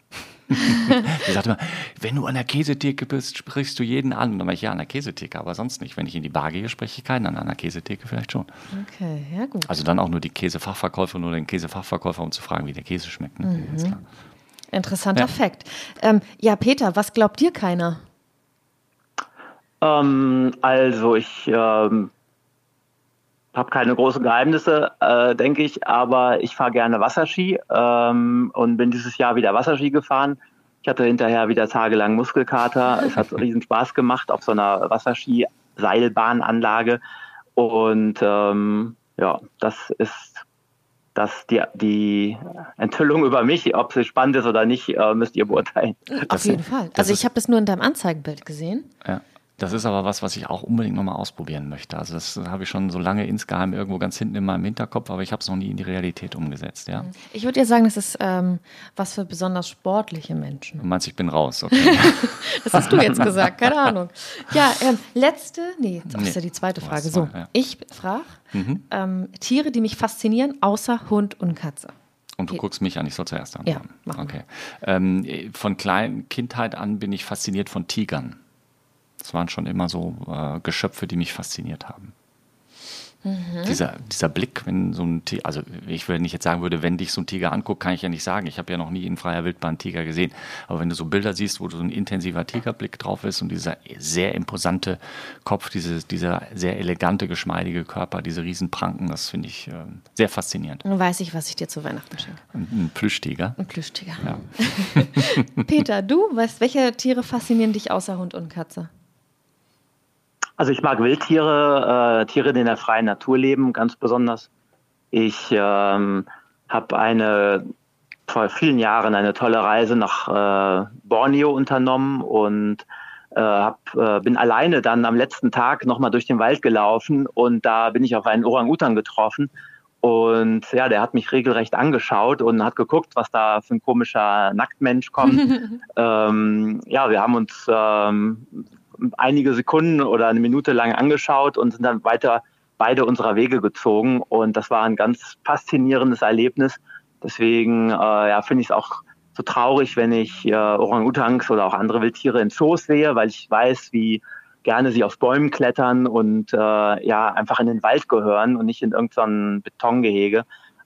Sie sagt immer, wenn du an der Käsetheke bist, sprichst du jeden an. Und dann war ich ja an der Käsetheke, aber sonst nicht. Wenn ich in die Bar gehe, spreche ich keinen an. An der Käsetheke vielleicht schon. Okay, ja gut. Also dann auch nur die Käsefachverkäuferin oder den Käsefachverkäufer, um zu fragen, wie der Käse schmeckt. Ne? Mhm. Interessanter ja. Fakt. Ähm, ja, Peter, was glaubt dir keiner? Ähm, also ich ähm, habe keine großen Geheimnisse, äh, denke ich, aber ich fahre gerne Wasserski ähm, und bin dieses Jahr wieder Wasserski gefahren. Ich hatte hinterher wieder tagelang Muskelkater. es hat riesen Spaß gemacht auf so einer Wasserski-Seilbahnanlage. Und ähm, ja, das ist das die, die Enthüllung über mich. Ob sie spannend ist oder nicht, äh, müsst ihr beurteilen. Auf das jeden Fall. Also ich habe das nur in deinem Anzeigenbild gesehen. Ja. Das ist aber was, was ich auch unbedingt nochmal ausprobieren möchte. Also das habe ich schon so lange insgeheim irgendwo ganz hinten in meinem Hinterkopf, aber ich habe es noch nie in die Realität umgesetzt. Ja. Ich würde ja sagen, das ist ähm, was für besonders sportliche Menschen. Du meinst, ich bin raus, okay. das hast du jetzt gesagt, keine Ahnung. Ja, ähm, letzte, nee, das nee, ist ja die zweite Frage. So, ja. ich frage mhm. ähm, Tiere, die mich faszinieren, außer Hund und Katze. Und du guckst mich an, ich soll zuerst antworten. Ja, machen okay. Ähm, von klein Kindheit an bin ich fasziniert von Tigern. Das waren schon immer so äh, Geschöpfe, die mich fasziniert haben. Mhm. Dieser, dieser Blick, wenn so ein Tiger, also ich würde nicht jetzt sagen würde, wenn dich so ein Tiger anguckt, kann ich ja nicht sagen. Ich habe ja noch nie in freier Wildbahn einen Tiger gesehen. Aber wenn du so Bilder siehst, wo so ein intensiver Tigerblick drauf ist und dieser sehr imposante Kopf, diese, dieser sehr elegante, geschmeidige Körper, diese Riesenpranken, das finde ich äh, sehr faszinierend. Nun weiß ich, was ich dir zu Weihnachten schenke. Ein, ein Plüschtiger. Ein Plüschtiger. Ja. Peter, du weißt, welche Tiere faszinieren dich außer Hund und Katze? Also ich mag Wildtiere, äh, Tiere, die in der freien Natur leben, ganz besonders. Ich ähm, habe eine vor vielen Jahren eine tolle Reise nach äh, Borneo unternommen und äh, hab, äh, bin alleine dann am letzten Tag nochmal durch den Wald gelaufen und da bin ich auf einen Orang-Utan getroffen. Und ja, der hat mich regelrecht angeschaut und hat geguckt, was da für ein komischer Nacktmensch kommt. ähm, ja, wir haben uns ähm, einige Sekunden oder eine Minute lang angeschaut und sind dann weiter beide unserer Wege gezogen. Und das war ein ganz faszinierendes Erlebnis. Deswegen äh, ja, finde ich es auch so traurig, wenn ich äh, Orang-Utans oder auch andere Wildtiere in Zoos sehe, weil ich weiß, wie gerne sie auf Bäumen klettern und äh, ja einfach in den Wald gehören und nicht in irgendein Betongehege.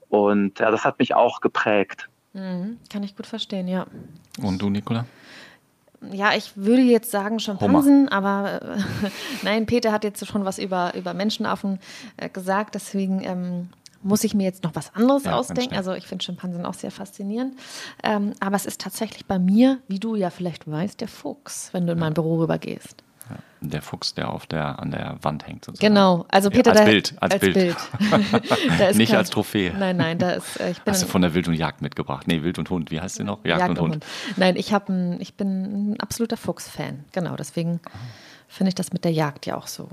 Und ja, das hat mich auch geprägt. Mhm, kann ich gut verstehen, ja. Und du, Nicola? Ja, ich würde jetzt sagen Schimpansen, aber äh, nein, Peter hat jetzt schon was über, über Menschenaffen äh, gesagt, deswegen ähm, muss ich mir jetzt noch was anderes ja, ausdenken. Also ich finde Schimpansen auch sehr faszinierend. Ähm, aber es ist tatsächlich bei mir, wie du ja vielleicht weißt, der Fuchs, wenn du in mein Büro rübergehst. Ja, der Fuchs, der auf der an der Wand hängt. Sozusagen. Genau, also Peter, ja, als der, Bild, als, als Bild. Bild. Nicht kein, als Trophäe. Nein, nein, da ist. Äh, ich bin Hast du von der Wild und Jagd mitgebracht? Nee, Wild und Hund. Wie heißt sie noch? Jagd, Jagd und, und, Hund. Nein, ich habe, ein, ich bin ein absoluter Fuchs-Fan. Genau, deswegen finde ich das mit der Jagd ja auch so.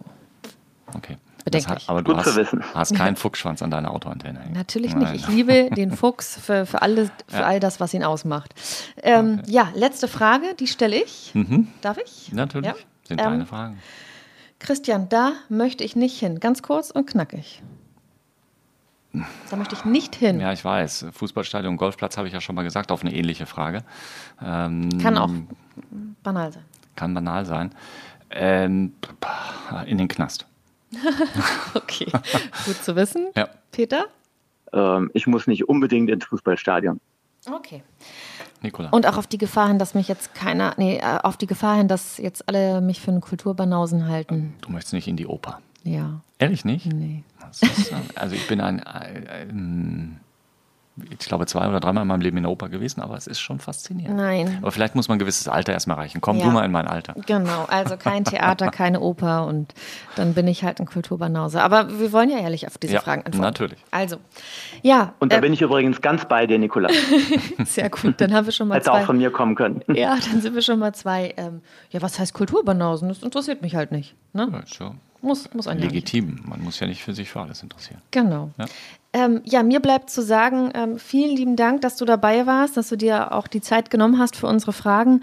Okay. Bedenklich. Das, aber du hast, hast, keinen Fuchsschwanz an deiner Autoantenne. Natürlich Nein. nicht. Ich liebe den Fuchs für, für, alles, für ja. all das, was ihn ausmacht. Ähm, okay. Ja, letzte Frage, die stelle ich. Mhm. Darf ich? Natürlich. Ja. Sind ähm, deine Fragen. Christian, da möchte ich nicht hin. Ganz kurz und knackig. Da möchte ich nicht hin. Ja, ich weiß. Fußballstadion, Golfplatz habe ich ja schon mal gesagt, auf eine ähnliche Frage. Ähm, kann auch banal sein. Kann banal sein. Ähm, in den Knast. okay, gut zu wissen. Ja. Peter? Ähm, ich muss nicht unbedingt ins Fußballstadion. Okay. Nikola. Und auch auf die Gefahr hin, dass mich jetzt keiner, nee, äh, auf die Gefahr hin, dass jetzt alle mich für einen Kulturbanausen halten. Du möchtest nicht in die Oper. Ja. Ehrlich nicht? Nee. Ist, also ich bin ein, ein, ein ich glaube, zwei oder dreimal in meinem Leben in der Oper gewesen, aber es ist schon faszinierend. Nein. Aber vielleicht muss man ein gewisses Alter erstmal erreichen. Komm ja. du mal in mein Alter. Genau, also kein Theater, keine Oper und dann bin ich halt ein Kulturbanause. Aber wir wollen ja ehrlich auf diese ja, Fragen antworten. Natürlich. Also, ja. Und da äh, bin ich übrigens ganz bei dir, Nikola. Sehr gut, dann haben wir schon mal Hätte zwei. auch von mir kommen können. Ja, dann sind wir schon mal zwei. Ähm, ja, was heißt Kulturbanausen? Das interessiert mich halt nicht. Ne? Ja, schon. Muss, muss Legitim. Man muss ja nicht für sich für alles interessieren. Genau. Ja. Ähm, ja, mir bleibt zu sagen, ähm, vielen lieben Dank, dass du dabei warst, dass du dir auch die Zeit genommen hast für unsere Fragen.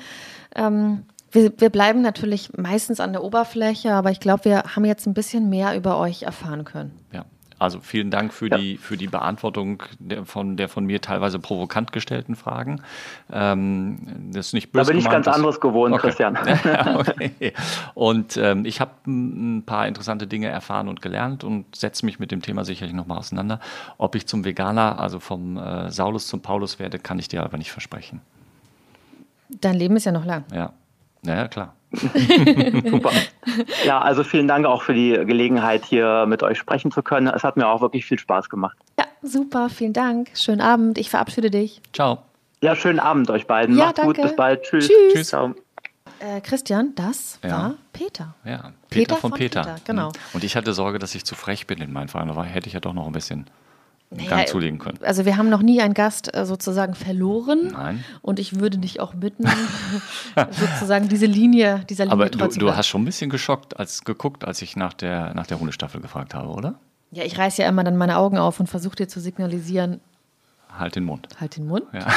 Ähm, wir, wir, bleiben natürlich meistens an der Oberfläche, aber ich glaube, wir haben jetzt ein bisschen mehr über euch erfahren können. Ja, also vielen Dank für, ja. die, für die Beantwortung der von, der von mir teilweise provokant gestellten Fragen. Ähm, das ist nicht böse Da bin ich gemeint, ganz anderes gewohnt, okay. Christian. okay. Und ähm, ich habe ein paar interessante Dinge erfahren und gelernt und setze mich mit dem Thema sicherlich nochmal auseinander. Ob ich zum Veganer, also vom äh, Saulus zum Paulus werde, kann ich dir aber nicht versprechen. Dein Leben ist ja noch lang. Ja, ja klar. Super. Ja, also vielen Dank auch für die Gelegenheit, hier mit euch sprechen zu können. Es hat mir auch wirklich viel Spaß gemacht. Ja, super, vielen Dank. Schönen Abend. Ich verabschiede dich. Ciao. Ja, schönen Abend euch beiden. Ja, Macht danke. gut, bis bald. Tschüss. Tschüss. Tschüss. Ciao. Äh, Christian, das ja. war Peter. Ja, Peter, Peter von, von Peter. Peter. Genau. Und ich hatte Sorge, dass ich zu frech bin in meinem Fall. Da hätte ich ja doch noch ein bisschen naja, Gang zulegen können. Also wir haben noch nie einen Gast äh, sozusagen verloren. Nein. Und ich würde dich auch bitten, sozusagen diese Linie, dieser Linie Aber du, du hast schon ein bisschen geschockt, als geguckt, als ich nach der, nach der Hundestaffel gefragt habe, oder? Ja, ich reiße ja immer dann meine Augen auf und versuche dir zu signalisieren. Halt den Mund. Halt den Mund? Ja.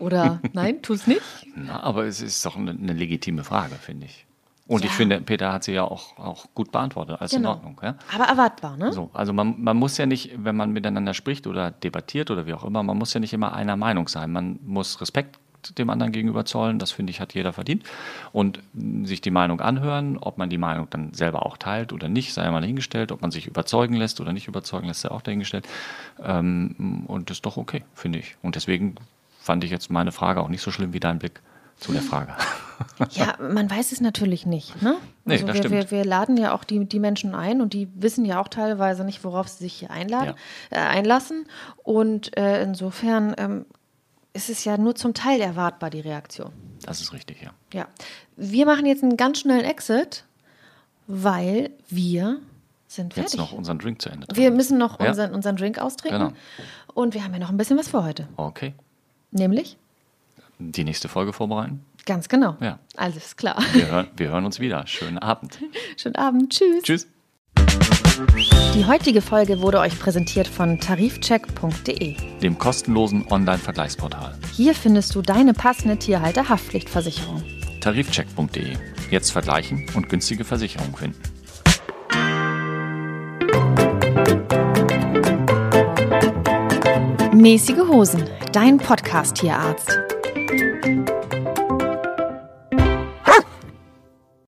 Oder nein, tu es nicht? Na, aber es ist doch eine, eine legitime Frage, finde ich. Und ja. ich finde, Peter hat sie ja auch, auch gut beantwortet, alles genau. in Ordnung. Ja? Aber erwartbar, ne? So, also man, man muss ja nicht, wenn man miteinander spricht oder debattiert oder wie auch immer, man muss ja nicht immer einer Meinung sein. Man muss Respekt dem anderen gegenüber zollen, das finde ich, hat jeder verdient. Und sich die Meinung anhören, ob man die Meinung dann selber auch teilt oder nicht, sei mal dahingestellt, ob man sich überzeugen lässt oder nicht überzeugen lässt, sei auch dahingestellt. Ähm, und das ist doch okay, finde ich. Und deswegen fand ich jetzt meine Frage auch nicht so schlimm wie dein Blick zu der Frage. Ja, man weiß es natürlich nicht. Ne? Nee, also das wir, stimmt. Wir, wir, laden ja auch die, die Menschen ein und die wissen ja auch teilweise nicht, worauf sie sich hier einladen, ja. äh, einlassen. Und äh, insofern ähm, ist es ja nur zum Teil erwartbar, die Reaktion. Das ist richtig, ja. Ja. Wir machen jetzt einen ganz schnellen Exit, weil wir sind fertig. Jetzt noch unseren Drink zu Ende. Trinken. Wir müssen noch ja. unseren, unseren Drink austrinken. Genau. Und wir haben ja noch ein bisschen was für heute. Okay. Nämlich? Die nächste Folge vorbereiten. Ganz genau. Ja. Alles klar. Wir hören, wir hören uns wieder. Schönen Abend. Schönen Abend. Tschüss. Tschüss. Die heutige Folge wurde euch präsentiert von tarifcheck.de, dem kostenlosen Online-Vergleichsportal. Hier findest du deine passende Tierhalter-Haftpflichtversicherung. Tarifcheck.de. Jetzt vergleichen und günstige Versicherungen finden. Mäßige Hosen, dein Podcast-Tierarzt.